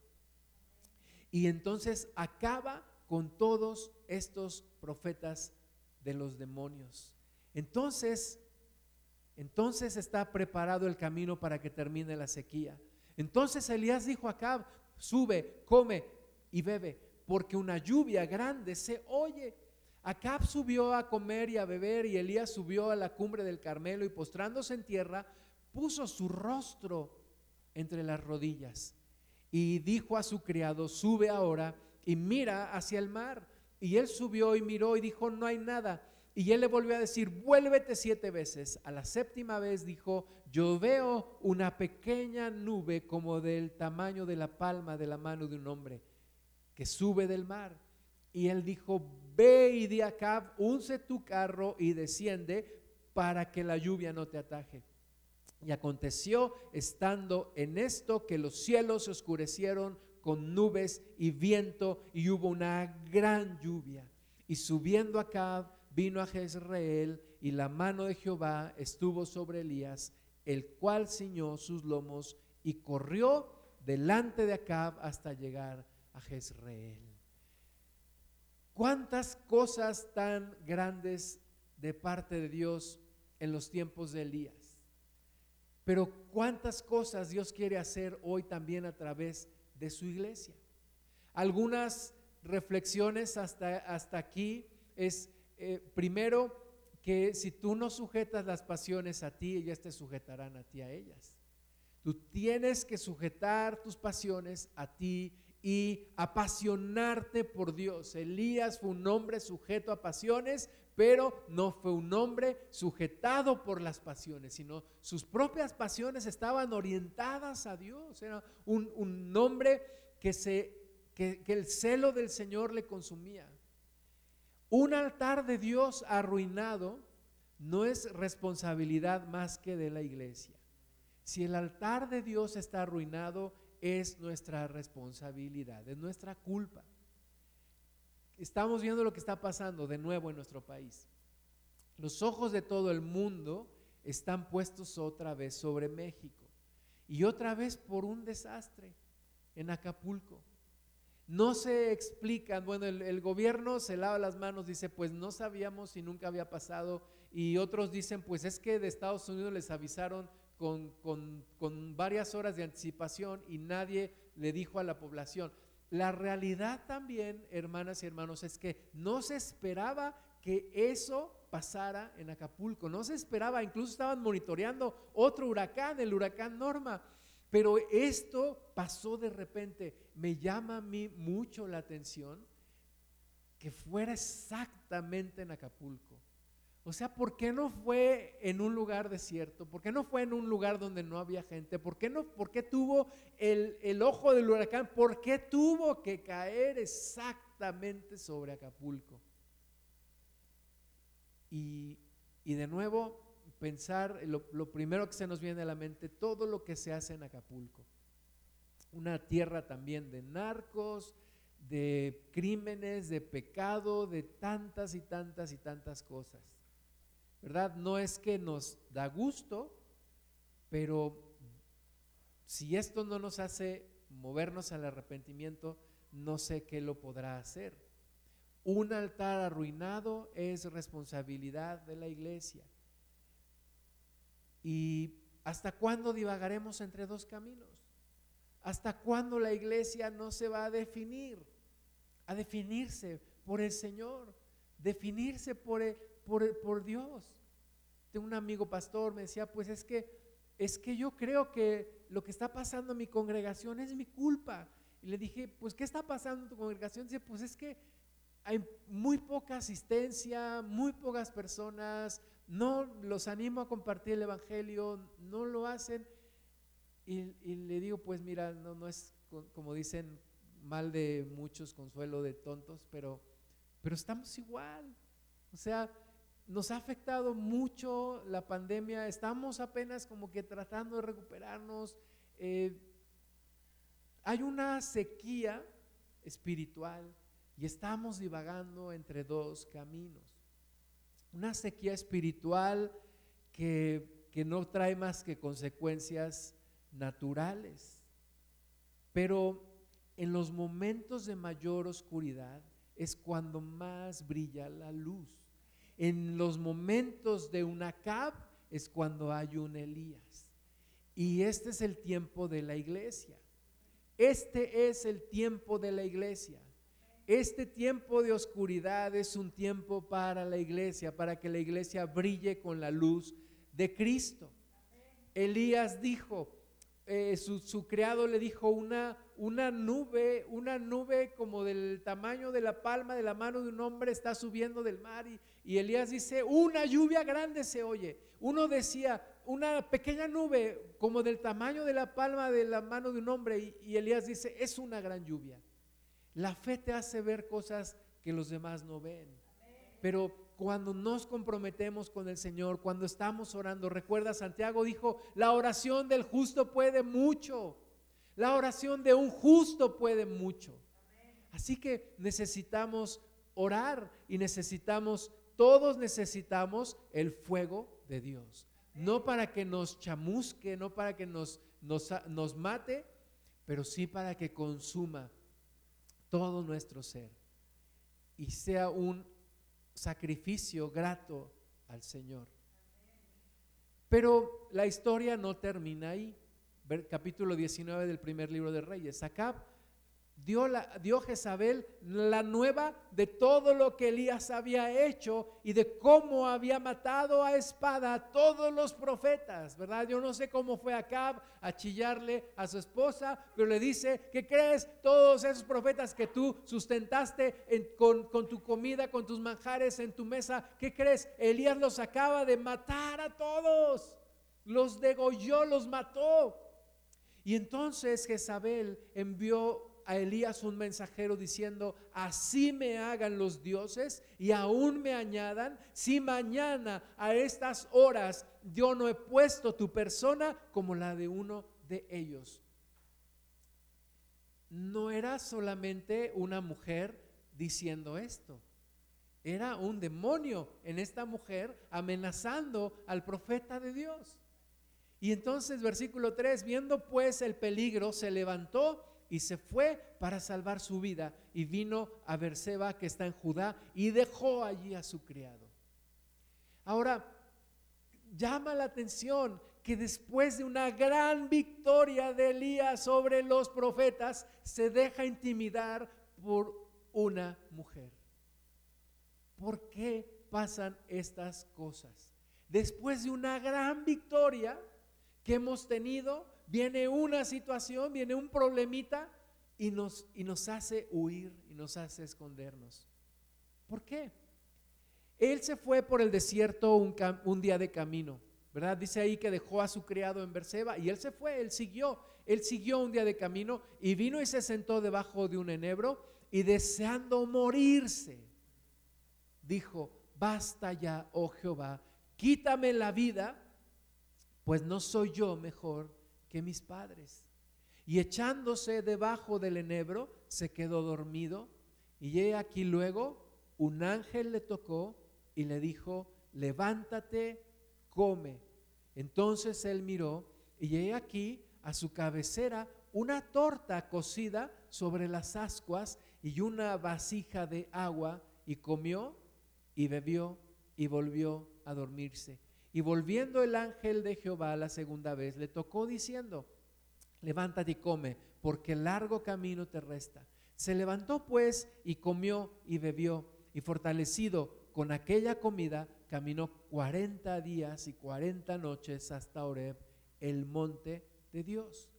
[SPEAKER 1] Y entonces acaba con todos estos profetas de los demonios. Entonces, entonces está preparado el camino para que termine la sequía. Entonces Elías dijo a Acab, sube, come y bebe, porque una lluvia grande se oye. Acab subió a comer y a beber y Elías subió a la cumbre del Carmelo y postrándose en tierra, puso su rostro entre las rodillas y dijo a su criado, sube ahora y mira hacia el mar. Y él subió y miró y dijo, no hay nada. Y él le volvió a decir, vuélvete siete veces. A la séptima vez dijo, yo veo una pequeña nube como del tamaño de la palma de la mano de un hombre que sube del mar. Y él dijo, ve y di a Cab, unce tu carro y desciende para que la lluvia no te ataje. Y aconteció, estando en esto, que los cielos se oscurecieron con nubes y viento y hubo una gran lluvia. Y subiendo a Cab, vino a Jezreel y la mano de Jehová estuvo sobre Elías, el cual ciñó sus lomos y corrió delante de Acab hasta llegar a Jezreel. ¿Cuántas cosas tan grandes de parte de Dios en los tiempos de Elías? Pero cuántas cosas Dios quiere hacer hoy también a través de su iglesia. Algunas reflexiones hasta, hasta aquí es eh, primero, que si tú no sujetas las pasiones a ti, ellas te sujetarán a ti a ellas. Tú tienes que sujetar tus pasiones a ti y apasionarte por Dios. Elías fue un hombre sujeto a pasiones, pero no fue un hombre sujetado por las pasiones, sino sus propias pasiones estaban orientadas a Dios. Era un, hombre que, se, que el celo del Señor le consumía. Un altar de Dios arruinado no es responsabilidad más que de la iglesia. Si el altar de Dios está arruinado, es nuestra responsabilidad, es nuestra culpa. Estamos viendo lo que está pasando de nuevo en nuestro país. Los ojos de todo el mundo están puestos otra vez sobre México y otra vez por un desastre en Acapulco no se explican, bueno, el, gobierno se lava las manos, dice, pues no sabíamos si nunca había pasado, y otros dicen, pues es que de Estados Unidos les avisaron con, con varias horas de anticipación y nadie le dijo a la población. La realidad también, hermanas y hermanos, es que no se esperaba que eso pasara en Acapulco, no se esperaba, incluso estaban monitoreando otro huracán, el huracán Norma. Pero esto pasó de repente. Me llama a mí mucho la atención que fuera exactamente en Acapulco. O sea, ¿por qué no fue en un lugar desierto? ¿Por qué no fue en un lugar donde no había gente? ¿Por qué, no, por qué tuvo el, el ojo del huracán? ¿Por qué tuvo que caer exactamente sobre Acapulco? Y, y de nuevo, pensar, lo, primero que se nos viene a la mente, todo lo que se hace en Acapulco. Una tierra también de narcos, de crímenes, de pecado, de tantas y tantas y tantas cosas. ¿Verdad? No es que nos da gusto, pero si esto no nos hace movernos al arrepentimiento, no sé qué lo podrá hacer. Un altar arruinado es responsabilidad de la iglesia. ¿Y hasta cuándo divagaremos entre dos caminos? ¿Hasta cuándo la iglesia no se va a definir? A definirse por el Señor, definirse por, por, por Dios. Tengo un amigo pastor, me decía, pues es que, es que yo creo que lo que está pasando en mi congregación es mi culpa. Y le dije, pues ¿qué está pasando en tu congregación? Dice, pues es que hay muy poca asistencia, muy pocas personas, no los animo a compartir el Evangelio, no lo hacen. Y, le digo, pues mira, no, no es como dicen mal de muchos, consuelo de tontos, pero, pero estamos igual. O sea, nos ha afectado mucho la pandemia, estamos apenas como que tratando de recuperarnos. Eh, hay una sequía espiritual y estamos divagando entre dos caminos. Una sequía espiritual que, que no trae más que consecuencias naturales. Pero en los momentos de mayor oscuridad es cuando más brilla la luz. En los momentos de una cab es cuando hay un Elías. Y este es el tiempo de la iglesia. Este es el tiempo de la iglesia. Este tiempo de oscuridad es un tiempo para la iglesia, para que la iglesia brille con la luz de Cristo. Elías dijo, eh, su, criado le dijo, una, una nube, una nube como del tamaño de la palma de la mano de un hombre está subiendo del mar. Y, Elías dice, una lluvia grande se oye. Uno decía, una pequeña nube como del tamaño de la palma de la mano de un hombre. Y Elías dice, es una gran lluvia. La fe te hace ver cosas que los demás no ven. Pero cuando nos comprometemos con el Señor, cuando estamos orando, recuerda, Santiago dijo, la oración del justo puede mucho. La oración de un justo puede mucho. Así que necesitamos orar y necesitamos, todos necesitamos el fuego de Dios. No para que nos chamusque, no para que nos, nos, nos mate, pero sí para que consuma todo nuestro ser y sea un sacrificio grato al Señor. Pero la historia no termina ahí. Capítulo 19 del primer libro de Reyes. Acab dio, la, dio Jezabel la nueva de todo lo que Elías había hecho y de cómo había matado a espada a todos los profetas, ¿verdad? Yo no sé cómo fue Acab a chillarle a su esposa, pero le dice, ¿qué crees? Todos esos profetas que tú sustentaste con, con tu comida, con tus manjares en tu mesa, ¿qué crees? Elías los acaba de matar a todos, los degolló, los mató. Y entonces Jezabel envió a Elías un mensajero diciendo, así me hagan los dioses y aún me añadan, si mañana a estas horas yo no he puesto tu persona como la de uno de ellos. No era solamente una mujer diciendo esto, era un demonio en esta mujer amenazando al profeta de Dios. Y entonces versículo 3, viendo pues el peligro, se levantó y se fue para salvar su vida y vino a Berseba que está en Judá y dejó allí a su criado. Ahora, llama la atención que después de una gran victoria de Elías sobre los profetas, se deja intimidar por una mujer. ¿Por qué pasan estas cosas? Después de una gran victoria que hemos tenido, viene una situación, viene un problemita y nos, y nos hace huir y nos hace escondernos. ¿Por qué? Él se fue por el desierto un, un, día de camino, ¿verdad? Dice ahí que dejó a su criado en Berseba y él se fue, él siguió, él siguió un día de camino y vino y se sentó debajo de un enebro y deseando morirse, dijo, basta ya, oh Jehová, quítame la vida, pues no soy yo mejor que mis padres. Y echándose debajo del enebro, se quedó dormido y he aquí luego un ángel le tocó y le dijo, levántate, come. Entonces él miró y he aquí a su cabecera una torta cocida sobre las ascuas y una vasija de agua y comió y bebió y volvió a dormirse. Y volviendo el ángel de Jehová la segunda vez, le tocó diciendo, levántate y come, porque largo camino te resta. Se levantó pues y comió y bebió, y fortalecido con aquella comida, caminó cuarenta días y cuarenta noches hasta Oreb, el monte de Dios.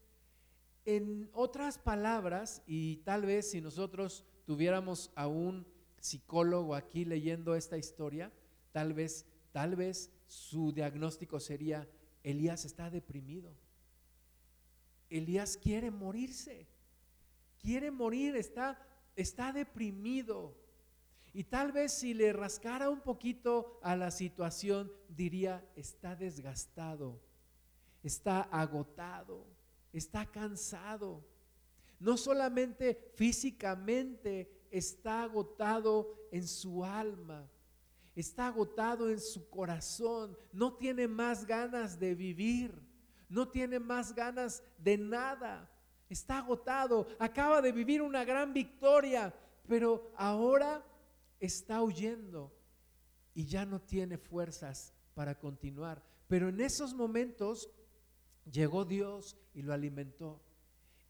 [SPEAKER 1] En otras palabras, y tal vez si nosotros tuviéramos a un psicólogo aquí leyendo esta historia, tal vez, tal vez su diagnóstico sería, Elías está deprimido. Elías quiere morirse. Quiere morir, está, está deprimido. Y tal vez si le rascara un poquito a la situación, diría, está desgastado, está agotado, está cansado. No solamente físicamente está agotado en su alma, está agotado en su corazón, no tiene más ganas de vivir, no tiene más ganas de nada, está agotado, acaba de vivir una gran victoria, pero ahora está huyendo y ya no tiene fuerzas para continuar. Pero en esos momentos llegó Dios y lo alimentó.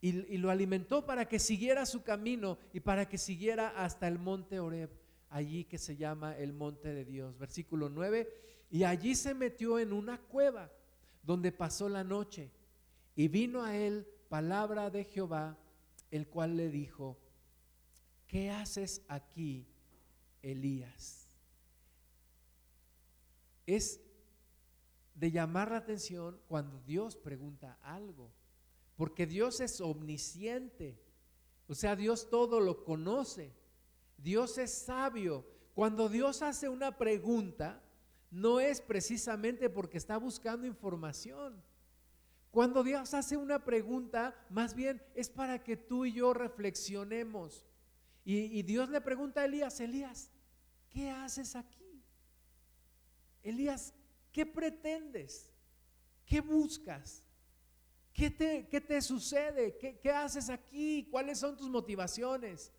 [SPEAKER 1] Y, lo alimentó para que siguiera su camino y para que siguiera hasta el monte Oreb, allí que se llama el monte de Dios. Versículo 9, y allí se metió en una cueva donde pasó la noche y vino a él palabra de Jehová, el cual le dijo, ¿qué haces aquí, Elías? Es de llamar la atención cuando Dios pregunta algo porque Dios es omnisciente. O sea, Dios todo lo conoce. Dios es sabio. Cuando Dios hace una pregunta, no es precisamente porque está buscando información. Cuando Dios hace una pregunta, más bien es para que tú y yo reflexionemos. Y, Dios le pregunta a Elías, Elías, ¿qué haces aquí? Elías, ¿qué pretendes? ¿Qué buscas? ¿Qué te, sucede? ¿Qué, haces aquí? ¿Cuáles son tus motivaciones?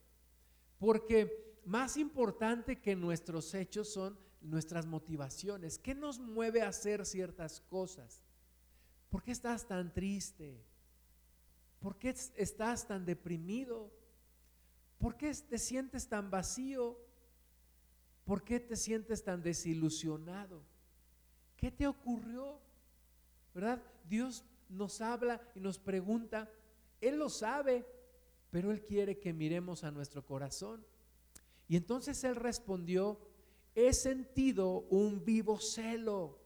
[SPEAKER 1] Porque más importante que nuestros hechos son nuestras motivaciones. ¿Qué nos mueve a hacer ciertas cosas? ¿Por qué estás tan triste? ¿Por qué estás tan deprimido? ¿Por qué te sientes tan vacío? ¿Por qué te sientes tan desilusionado? ¿Qué te ocurrió? ¿Verdad? Dios nos habla y nos pregunta, Él lo sabe, pero Él quiere que miremos a nuestro corazón. Y entonces Él respondió, he sentido un vivo celo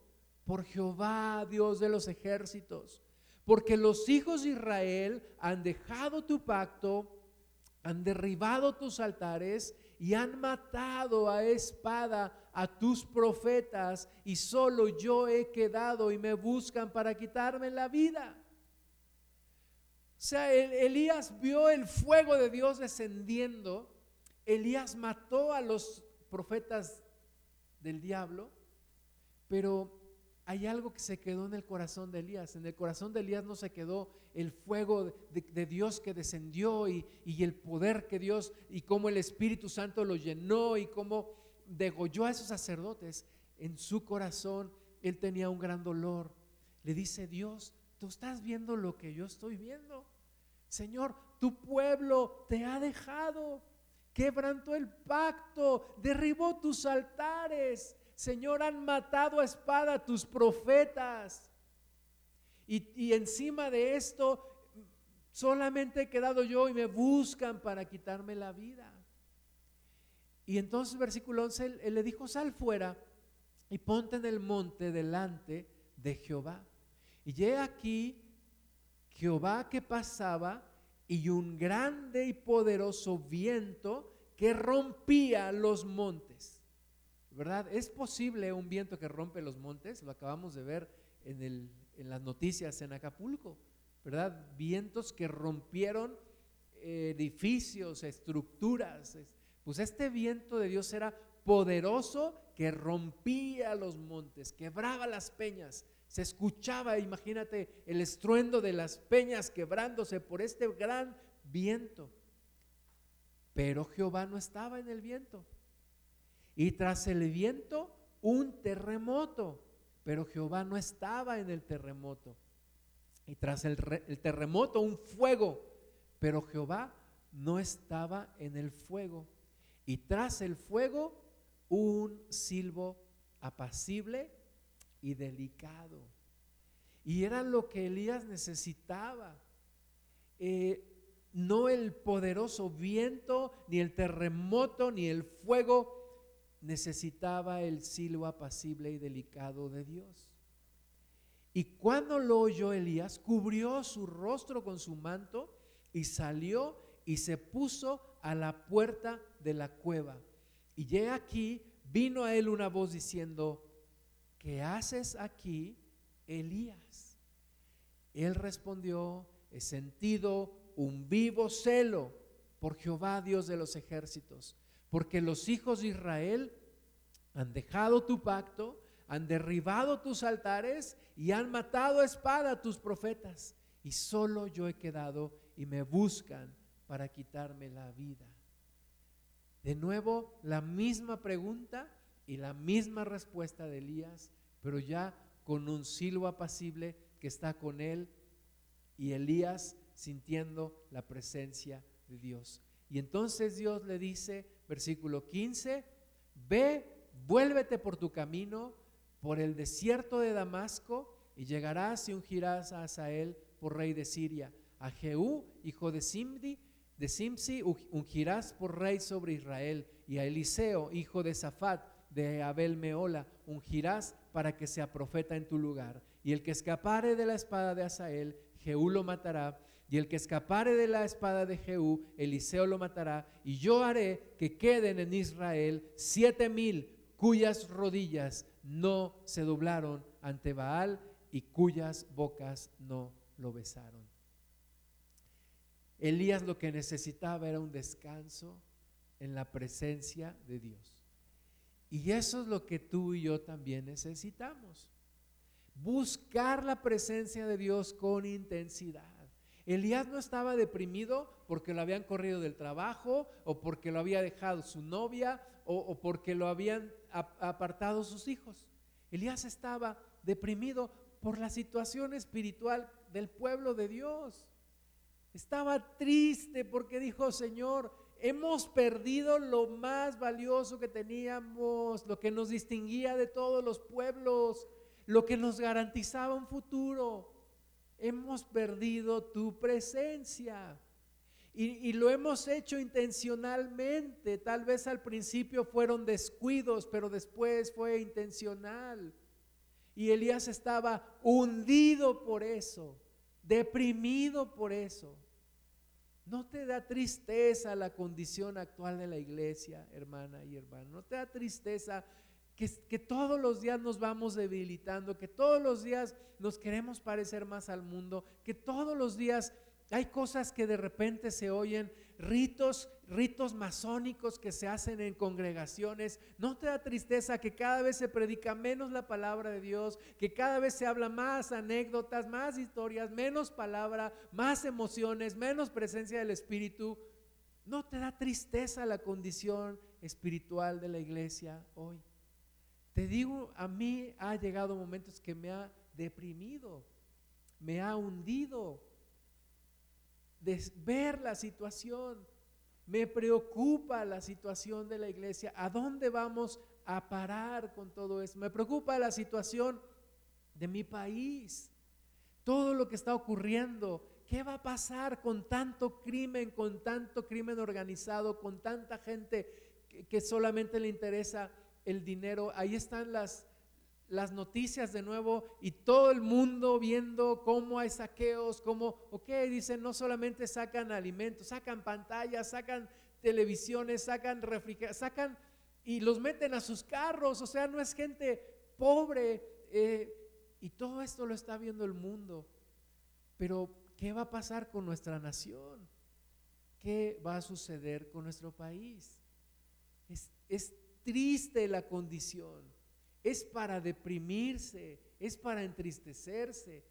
[SPEAKER 1] por Jehová, Dios de los ejércitos, porque los hijos de Israel han dejado tu pacto, han derribado tus altares y han matado a espada a tus profetas y solo yo he quedado y me buscan para quitarme la vida. Sea, Elías vio el fuego de Dios descendiendo. Elías mató a los profetas del diablo, pero hay algo que se quedó en el corazón de Elías. En el corazón de Elías no se quedó el fuego de, Dios que descendió y, y, el poder que Dios y cómo el Espíritu Santo lo llenó y cómo degolló a esos sacerdotes, en su corazón él tenía un gran dolor. Le dice Dios, tú estás viendo lo que yo estoy viendo. Señor, tu pueblo te ha dejado, quebrantó el pacto, derribó tus altares. Señor, han matado a espada tus profetas. Y, y encima de esto, solamente he quedado yo y me buscan para quitarme la vida. Y entonces versículo 11, él, le dijo, sal fuera y ponte en el monte delante de Jehová. Y llegué aquí Jehová que pasaba y un grande y poderoso viento que rompía los montes. ¿Verdad? ¿Es posible un viento que rompe los montes? Lo acabamos de ver en, en las noticias en Acapulco. ¿Verdad? Vientos que rompieron edificios, estructuras. Pues este viento de Dios era poderoso que rompía los montes, quebraba las peñas. Se escuchaba, imagínate, el estruendo de las peñas quebrándose por este gran viento. Pero Jehová no estaba en el viento. Y tras el viento, un terremoto. Pero Jehová no estaba en el terremoto. Y tras el, terremoto, un fuego. Pero Jehová no estaba en el fuego. Y tras el fuego, un silbo apacible y delicado. Y era lo que Elías necesitaba. Eh, no el poderoso viento, ni el terremoto, ni el fuego. Necesitaba el silbo apacible y delicado de Dios. Y cuando lo oyó Elías, cubrió su rostro con su manto y salió y se puso a la puerta de la cueva. Y llega aquí, vino a él una voz diciendo, ¿qué haces aquí, Elías? Él respondió, he sentido un vivo celo por Jehová, Dios de los ejércitos, porque los hijos de Israel han dejado tu pacto, han derribado tus altares y han matado a espada a tus profetas. Y solo yo he quedado y me buscan para quitarme la vida. De nuevo, la misma pregunta y la misma respuesta de Elías, pero ya con un silbo apacible que está con él y Elías sintiendo la presencia de Dios. Y entonces Dios le dice, versículo 15, ve, vuélvete por tu camino, por el desierto de Damasco, y llegarás y ungirás a Asael por rey de Siria, a Jehú, hijo de Simdi, de Simsi ungirás por rey sobre Israel, y a Eliseo, hijo de Safat, de Abel Meola, ungirás para que sea profeta en tu lugar. Y el que escapare de la espada de Asael, Jehú lo matará, y el que escapare de la espada de Jehú, Eliseo lo matará, y yo haré que queden en Israel siete mil cuyas rodillas no se doblaron ante Baal y cuyas bocas no lo besaron. Elías lo que necesitaba era un descanso en la presencia de Dios. Y eso es lo que tú y yo también necesitamos. Buscar la presencia de Dios con intensidad. Elías no estaba deprimido porque lo habían corrido del trabajo o porque lo había dejado su novia o, porque lo habían apartado sus hijos. Elías estaba deprimido por la situación espiritual del pueblo de Dios. Estaba triste porque dijo, Señor, hemos perdido lo más valioso que teníamos, lo que nos distinguía de todos los pueblos, lo que nos garantizaba un futuro. Hemos perdido tu presencia. Y, y, lo hemos hecho intencionalmente. Tal vez al principio fueron descuidos, pero después fue intencional. Y Elías estaba hundido por eso, deprimido por eso. ¿No te da tristeza la condición actual de la iglesia, hermana y hermano? ¿No te da tristeza que, que, todos los días nos vamos debilitando, que todos los días nos queremos parecer más al mundo, que todos los días hay cosas que de repente se oyen, ritos, ritos masónicos que se hacen en congregaciones. ¿No te da tristeza que cada vez se predica menos la palabra de Dios, que cada vez se habla más anécdotas, más historias, menos palabra, más emociones, menos presencia del Espíritu? ¿No te da tristeza la condición espiritual de la iglesia hoy? Te digo, a mí ha llegado momentos que me ha deprimido, me ha hundido de ver la situación. Me preocupa la situación de la iglesia. ¿A dónde vamos a parar con todo eso? Me preocupa la situación de mi país. Todo lo que está ocurriendo. ¿Qué va a pasar con tanto crimen, con tanto crimen organizado, con tanta gente que, que solamente le interesa el dinero? Ahí están las, las noticias de nuevo y todo el mundo viendo cómo hay saqueos, cómo, ok, dicen, no solamente sacan alimentos, sacan pantallas, sacan televisiones, sacan refrigeradores, sacan y los meten a sus carros, o sea, no es gente pobre. Eh, y todo esto lo está viendo el mundo. Pero, ¿qué va a pasar con nuestra nación? qué va a suceder con nuestro país. Es, es triste la condición, es para deprimirse, es para entristecerse,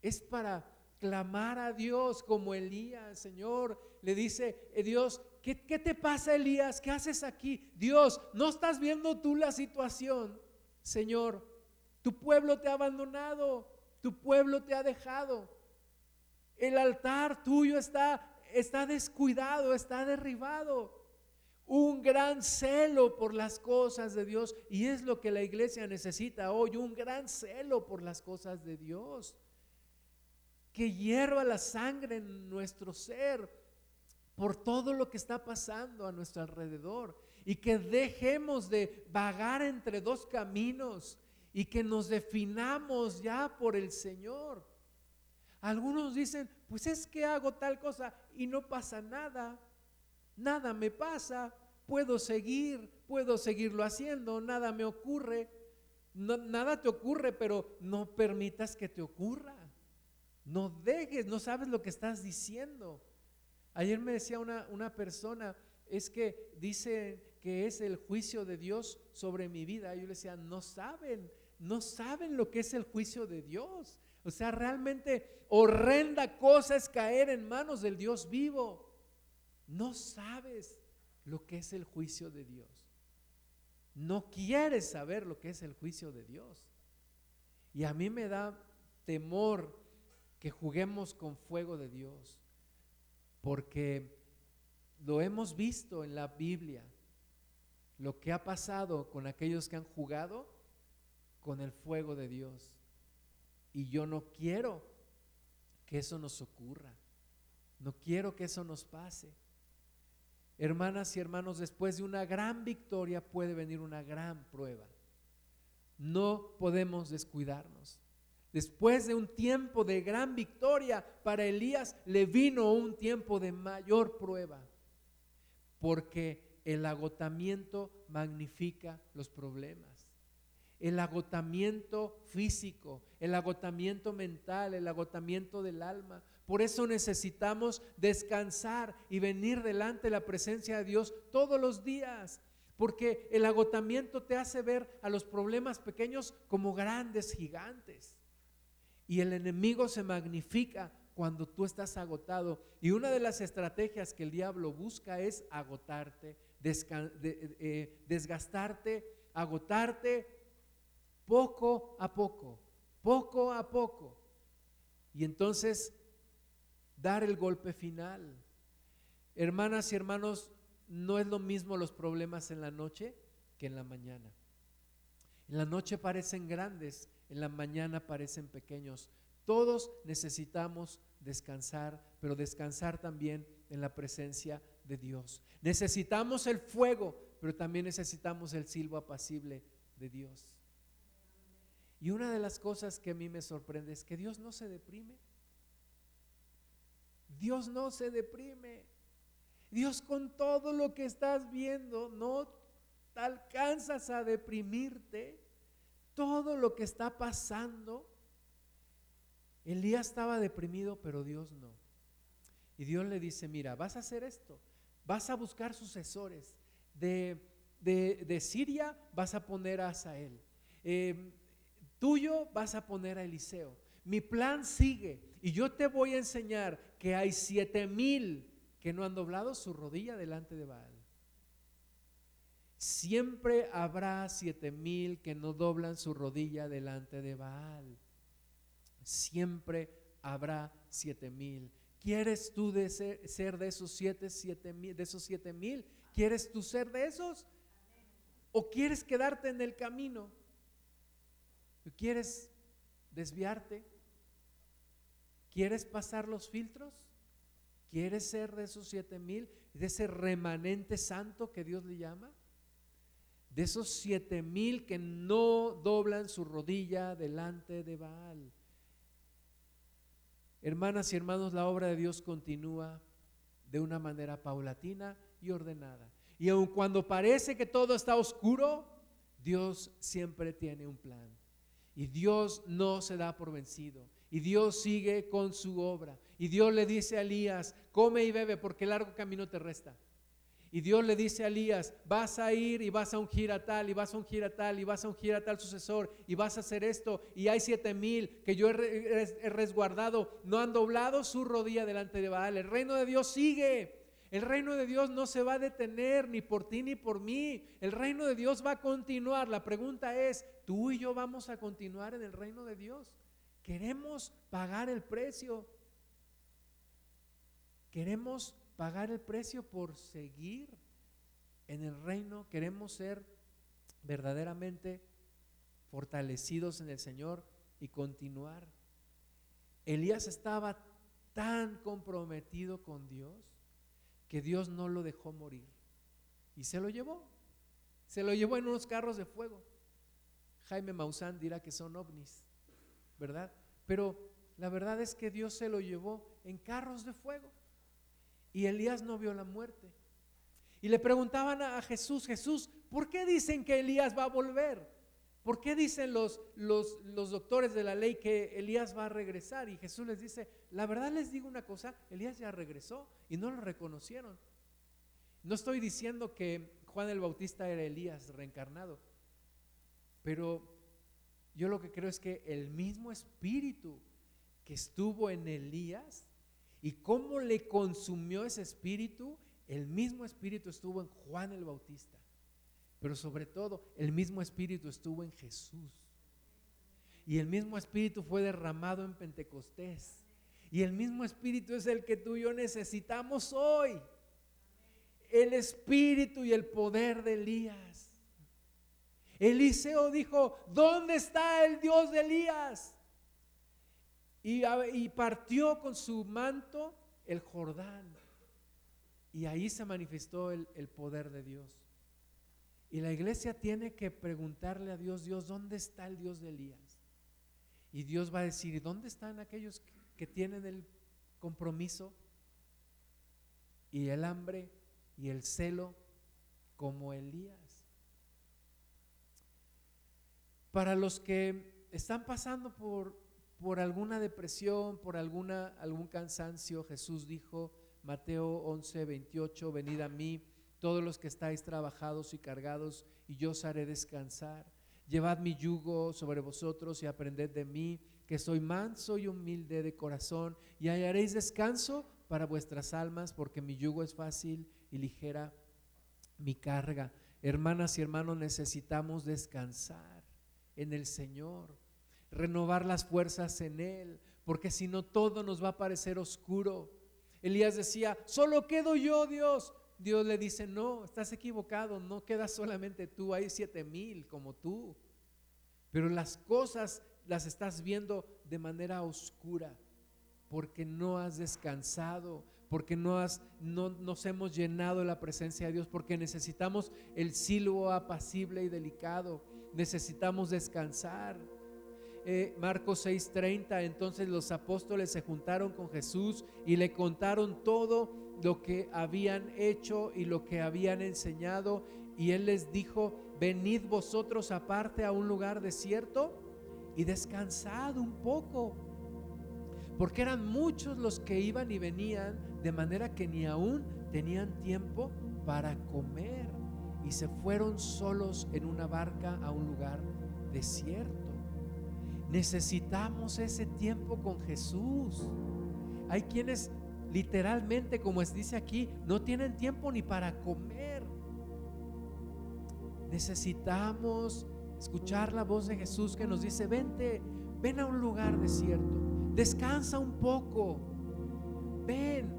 [SPEAKER 1] es para clamar a Dios como Elías, Señor, le dice, eh, Dios, ¿qué, ¿qué, te pasa Elías? ¿Qué haces aquí? Dios, ¿no estás viendo tú la situación? Señor, tu pueblo te ha abandonado, tu pueblo te ha dejado. El altar tuyo está, está descuidado, está derribado. Un gran celo por las cosas de Dios. Y es lo que la iglesia necesita hoy, un gran celo por las cosas de Dios. Que hierva la sangre en nuestro ser por todo lo que está pasando a nuestro alrededor. Y que dejemos de vagar entre dos caminos y que nos definamos ya por el Señor. Algunos dicen, pues es que hago tal cosa y no pasa nada, nada me pasa, puedo seguir, puedo seguirlo haciendo, nada me ocurre, nada te ocurre, pero no permitas que te ocurra, no dejes, no sabes lo que estás diciendo. Ayer me decía una, una persona, es que dice que es el juicio de Dios sobre mi vida. Yo le decía, no saben, no saben lo que es el juicio de Dios. O sea, realmente horrenda cosa es caer en manos del Dios vivo. No sabes lo que es el juicio de Dios. No quieres saber lo que es el juicio de Dios. Y a mí me da temor que juguemos con fuego de Dios, porque lo hemos visto en la Biblia, lo que ha pasado con aquellos que han jugado con el fuego de Dios. Y yo no quiero que eso nos ocurra. No quiero que eso nos pase. Hermanas y hermanos, después de una gran victoria puede venir una gran prueba. No podemos descuidarnos. Después de un tiempo de gran victoria, para Elías le vino un tiempo de mayor prueba, porque el agotamiento magnifica los problemas el agotamiento físico, el agotamiento mental, el agotamiento del alma. Por eso necesitamos descansar y venir delante de la presencia de Dios todos los días, porque el agotamiento te hace ver a los problemas pequeños como grandes gigantes. Y el enemigo se magnifica cuando tú estás agotado. Y una de las estrategias que el diablo busca es agotarte, eh, desgastarte, agotarte poco a poco, poco a poco. Y entonces dar el golpe final. Hermanas y hermanos, no es lo mismo los problemas en la noche que en la mañana. En la noche parecen grandes, en la mañana parecen pequeños. Todos necesitamos descansar, pero descansar también en la presencia de Dios. Necesitamos el fuego, pero también necesitamos el silbo apacible de Dios. Y una de las cosas que a mí me sorprende es que Dios no se deprime. Dios no se deprime. Dios con todo lo que estás viendo no te alcanzas a deprimirte. Todo lo que está pasando. Elías estaba deprimido, pero Dios no. Y Dios le dice, mira, vas a hacer esto. Vas a buscar sucesores. De, de, Siria vas a poner a Asael. Eh, tuyo vas a poner a Eliseo. Mi plan sigue y yo te voy a enseñar que hay siete mil que no han doblado su rodilla delante de Baal. Siempre habrá siete mil que no doblan su rodilla delante de Baal. Siempre habrá siete mil. ¿Quieres tú de ser, de esos siete, siete mil, de esos siete mil? ¿Quieres tú ser de esos? ¿O quieres quedarte en el camino? quieres desviarte? ¿Quieres pasar los filtros? ¿Quieres ser de esos siete mil, de ese remanente santo que Dios le llama? De esos siete mil que no doblan su rodilla delante de Baal. Hermanas y hermanos, la obra de Dios continúa de una manera paulatina y ordenada. Y aun cuando parece que todo está oscuro, Dios siempre tiene un plan. Y Dios no se da por vencido. Y Dios sigue con su obra. Y Dios le dice a Elías, come y bebe porque largo camino te resta. Y Dios le dice a Elías, vas a ir y vas a ungir a tal, y vas a ungir a tal, y vas a ungir a tal sucesor, y vas a hacer esto, y hay siete mil que yo he, resguardado, no han doblado su rodilla delante de Baal. El reino de Dios sigue. El reino de Dios no se va a detener ni por ti ni por mí. El reino de Dios va a continuar. La pregunta es, ¿tú y yo vamos a continuar en el reino de Dios? ¿Queremos pagar el precio? ¿Queremos pagar el precio por seguir en el reino? ¿Queremos ser verdaderamente fortalecidos en el Señor y continuar? Elías estaba tan comprometido con Dios que Dios no lo dejó morir. Y se lo llevó. Se lo llevó en unos carros de fuego. Jaime Maussan dirá que son ovnis, ¿verdad? Pero la verdad es que Dios se lo llevó en carros de fuego. Y Elías no vio la muerte. Y le preguntaban a Jesús, Jesús, ¿por qué dicen que Elías va a volver? ¿Por qué dicen los, los, los, doctores de la ley que Elías va a regresar? Y Jesús les dice, la verdad les digo una cosa, Elías ya regresó y no lo reconocieron. No estoy diciendo que Juan el Bautista era Elías reencarnado, pero yo lo que creo es que el mismo espíritu que estuvo en Elías y cómo le consumió ese espíritu, el mismo espíritu estuvo en Juan el Bautista. Pero sobre todo, el mismo Espíritu estuvo en Jesús. Y el mismo Espíritu fue derramado en Pentecostés. Y el mismo Espíritu es el que tú y yo necesitamos hoy. El Espíritu y el poder de Elías. Eliseo dijo, ¿dónde está el Dios de Elías? Y, partió con su manto el Jordán. Y ahí se manifestó el poder de Dios. Y la iglesia tiene que preguntarle a Dios, Dios, ¿dónde está el Dios de Elías? Y Dios va a decir, ¿dónde están aquellos que tienen el compromiso y el hambre y el celo como Elías? Para los que están pasando por, por alguna depresión, por alguna, algún cansancio, Jesús dijo, Mateo 11, 28, venid a mí todos los que estáis trabajados y cargados, y yo os haré descansar. Llevad mi yugo sobre vosotros y aprended de mí, que soy manso y humilde de corazón, y hallaréis descanso para vuestras almas, porque mi yugo es fácil y ligera mi carga. Hermanas y hermanos, necesitamos descansar en el Señor, renovar las fuerzas en Él, porque si no todo nos va a parecer oscuro. Elías decía, solo quedo yo, Dios, Dios le dice, no, estás equivocado, no quedas solamente tú, hay siete mil como tú. Pero las cosas las estás viendo de manera oscura, porque no has descansado, porque no, has, no nos hemos llenado de la presencia de Dios, porque necesitamos el silbo apacible y delicado, necesitamos descansar. Eh, Marcos 6:30, entonces los apóstoles se juntaron con Jesús y le contaron todo lo que habían hecho y lo que habían enseñado. Y él les dijo, venid vosotros aparte a un lugar desierto y descansad un poco. Porque eran muchos los que iban y venían, de manera que ni aún tenían tiempo para comer. Y se fueron solos en una barca a un lugar desierto. Necesitamos ese tiempo con Jesús. Hay quienes literalmente, como dice aquí, no tienen tiempo ni para comer. Necesitamos escuchar la voz de Jesús que nos dice, vente, ven a un lugar desierto, descansa un poco, ven,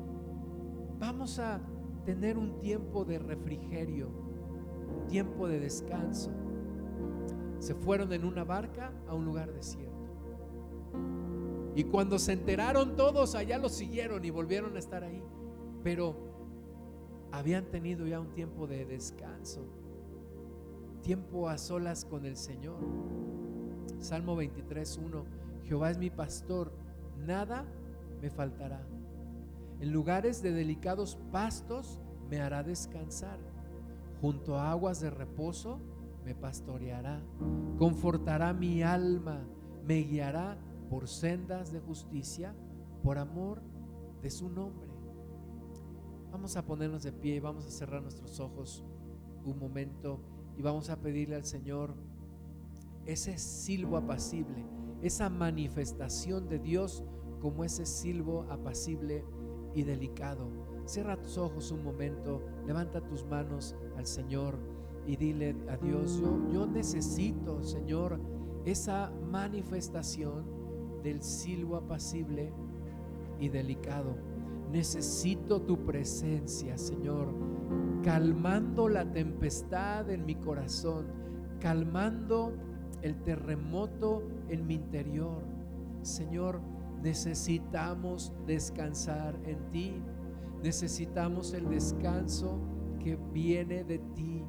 [SPEAKER 1] vamos a tener un tiempo de refrigerio, tiempo de descanso. Se fueron en una barca a un lugar desierto. Y cuando se enteraron todos, allá los siguieron y volvieron a estar ahí. Pero habían tenido ya un tiempo de descanso, tiempo a solas con el Señor. Salmo 23, 1. Jehová es mi pastor, nada me faltará. En lugares de delicados pastos me hará descansar. Junto a aguas de reposo me pastoreará, confortará mi alma, me guiará por sendas de justicia, por amor de su nombre. Vamos a ponernos de pie y vamos a cerrar nuestros ojos un momento y vamos a pedirle al Señor ese silbo apacible, esa manifestación de Dios como ese silbo apacible y delicado. Cierra tus ojos un momento, levanta tus manos al Señor y dile a Dios, yo, yo necesito, Señor, esa manifestación del silbo apacible y delicado. Necesito tu presencia, Señor, calmando la tempestad en mi corazón, calmando el terremoto en mi interior. Señor, necesitamos descansar en ti. Necesitamos el descanso que viene de ti.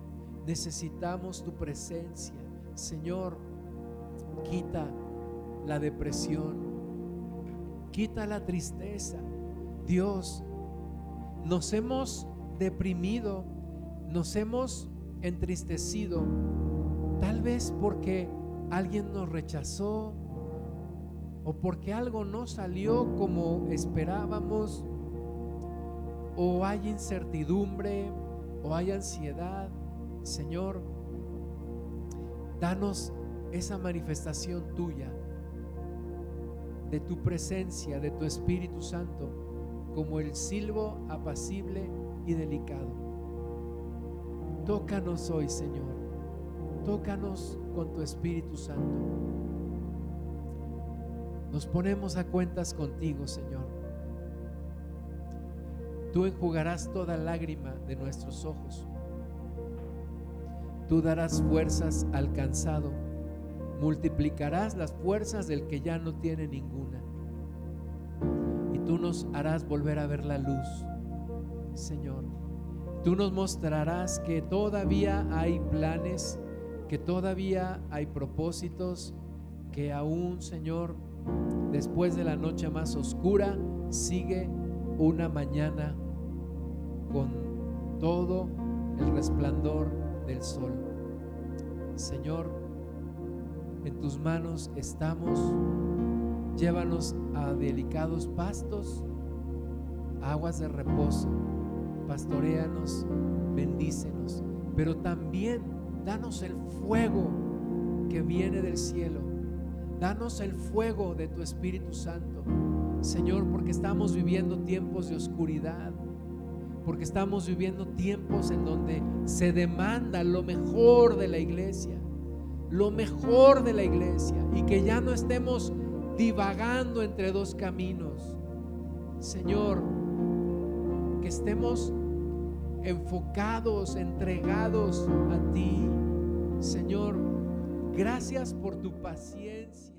[SPEAKER 1] Necesitamos tu presencia. Señor, quita la depresión. Quita la tristeza. Dios, nos hemos deprimido, nos hemos entristecido, tal vez porque alguien nos rechazó o porque algo no salió como esperábamos, o hay incertidumbre, o hay ansiedad. Señor, danos esa manifestación tuya, de tu presencia, de tu Espíritu Santo, como el silbo apacible y delicado. Tócanos hoy, Señor. Tócanos con tu Espíritu Santo. Nos ponemos a cuentas contigo, Señor. Tú enjugarás toda lágrima de nuestros ojos. Tú darás fuerzas al cansado. Multiplicarás las fuerzas del que ya no tiene ninguna. Y tú nos harás volver a ver la luz, Señor. Tú nos mostrarás que todavía hay planes, que todavía hay propósitos, que aún, Señor, después de la noche más oscura, sigue una mañana con todo el resplandor del sol. Señor, en tus manos estamos. Llévanos a delicados pastos, aguas de reposo. Pastoreanos, bendícenos, pero también danos el fuego que viene del cielo Danos el fuego de tu Espíritu Santo, Señor, porque estamos viviendo tiempos de oscuridad, porque estamos viviendo tiempos en donde se demanda lo mejor de la iglesia, lo mejor de la iglesia, y que ya no estemos divagando entre dos caminos. Señor, que estemos enfocados, entregados a ti. Señor, gracias por tu paciencia.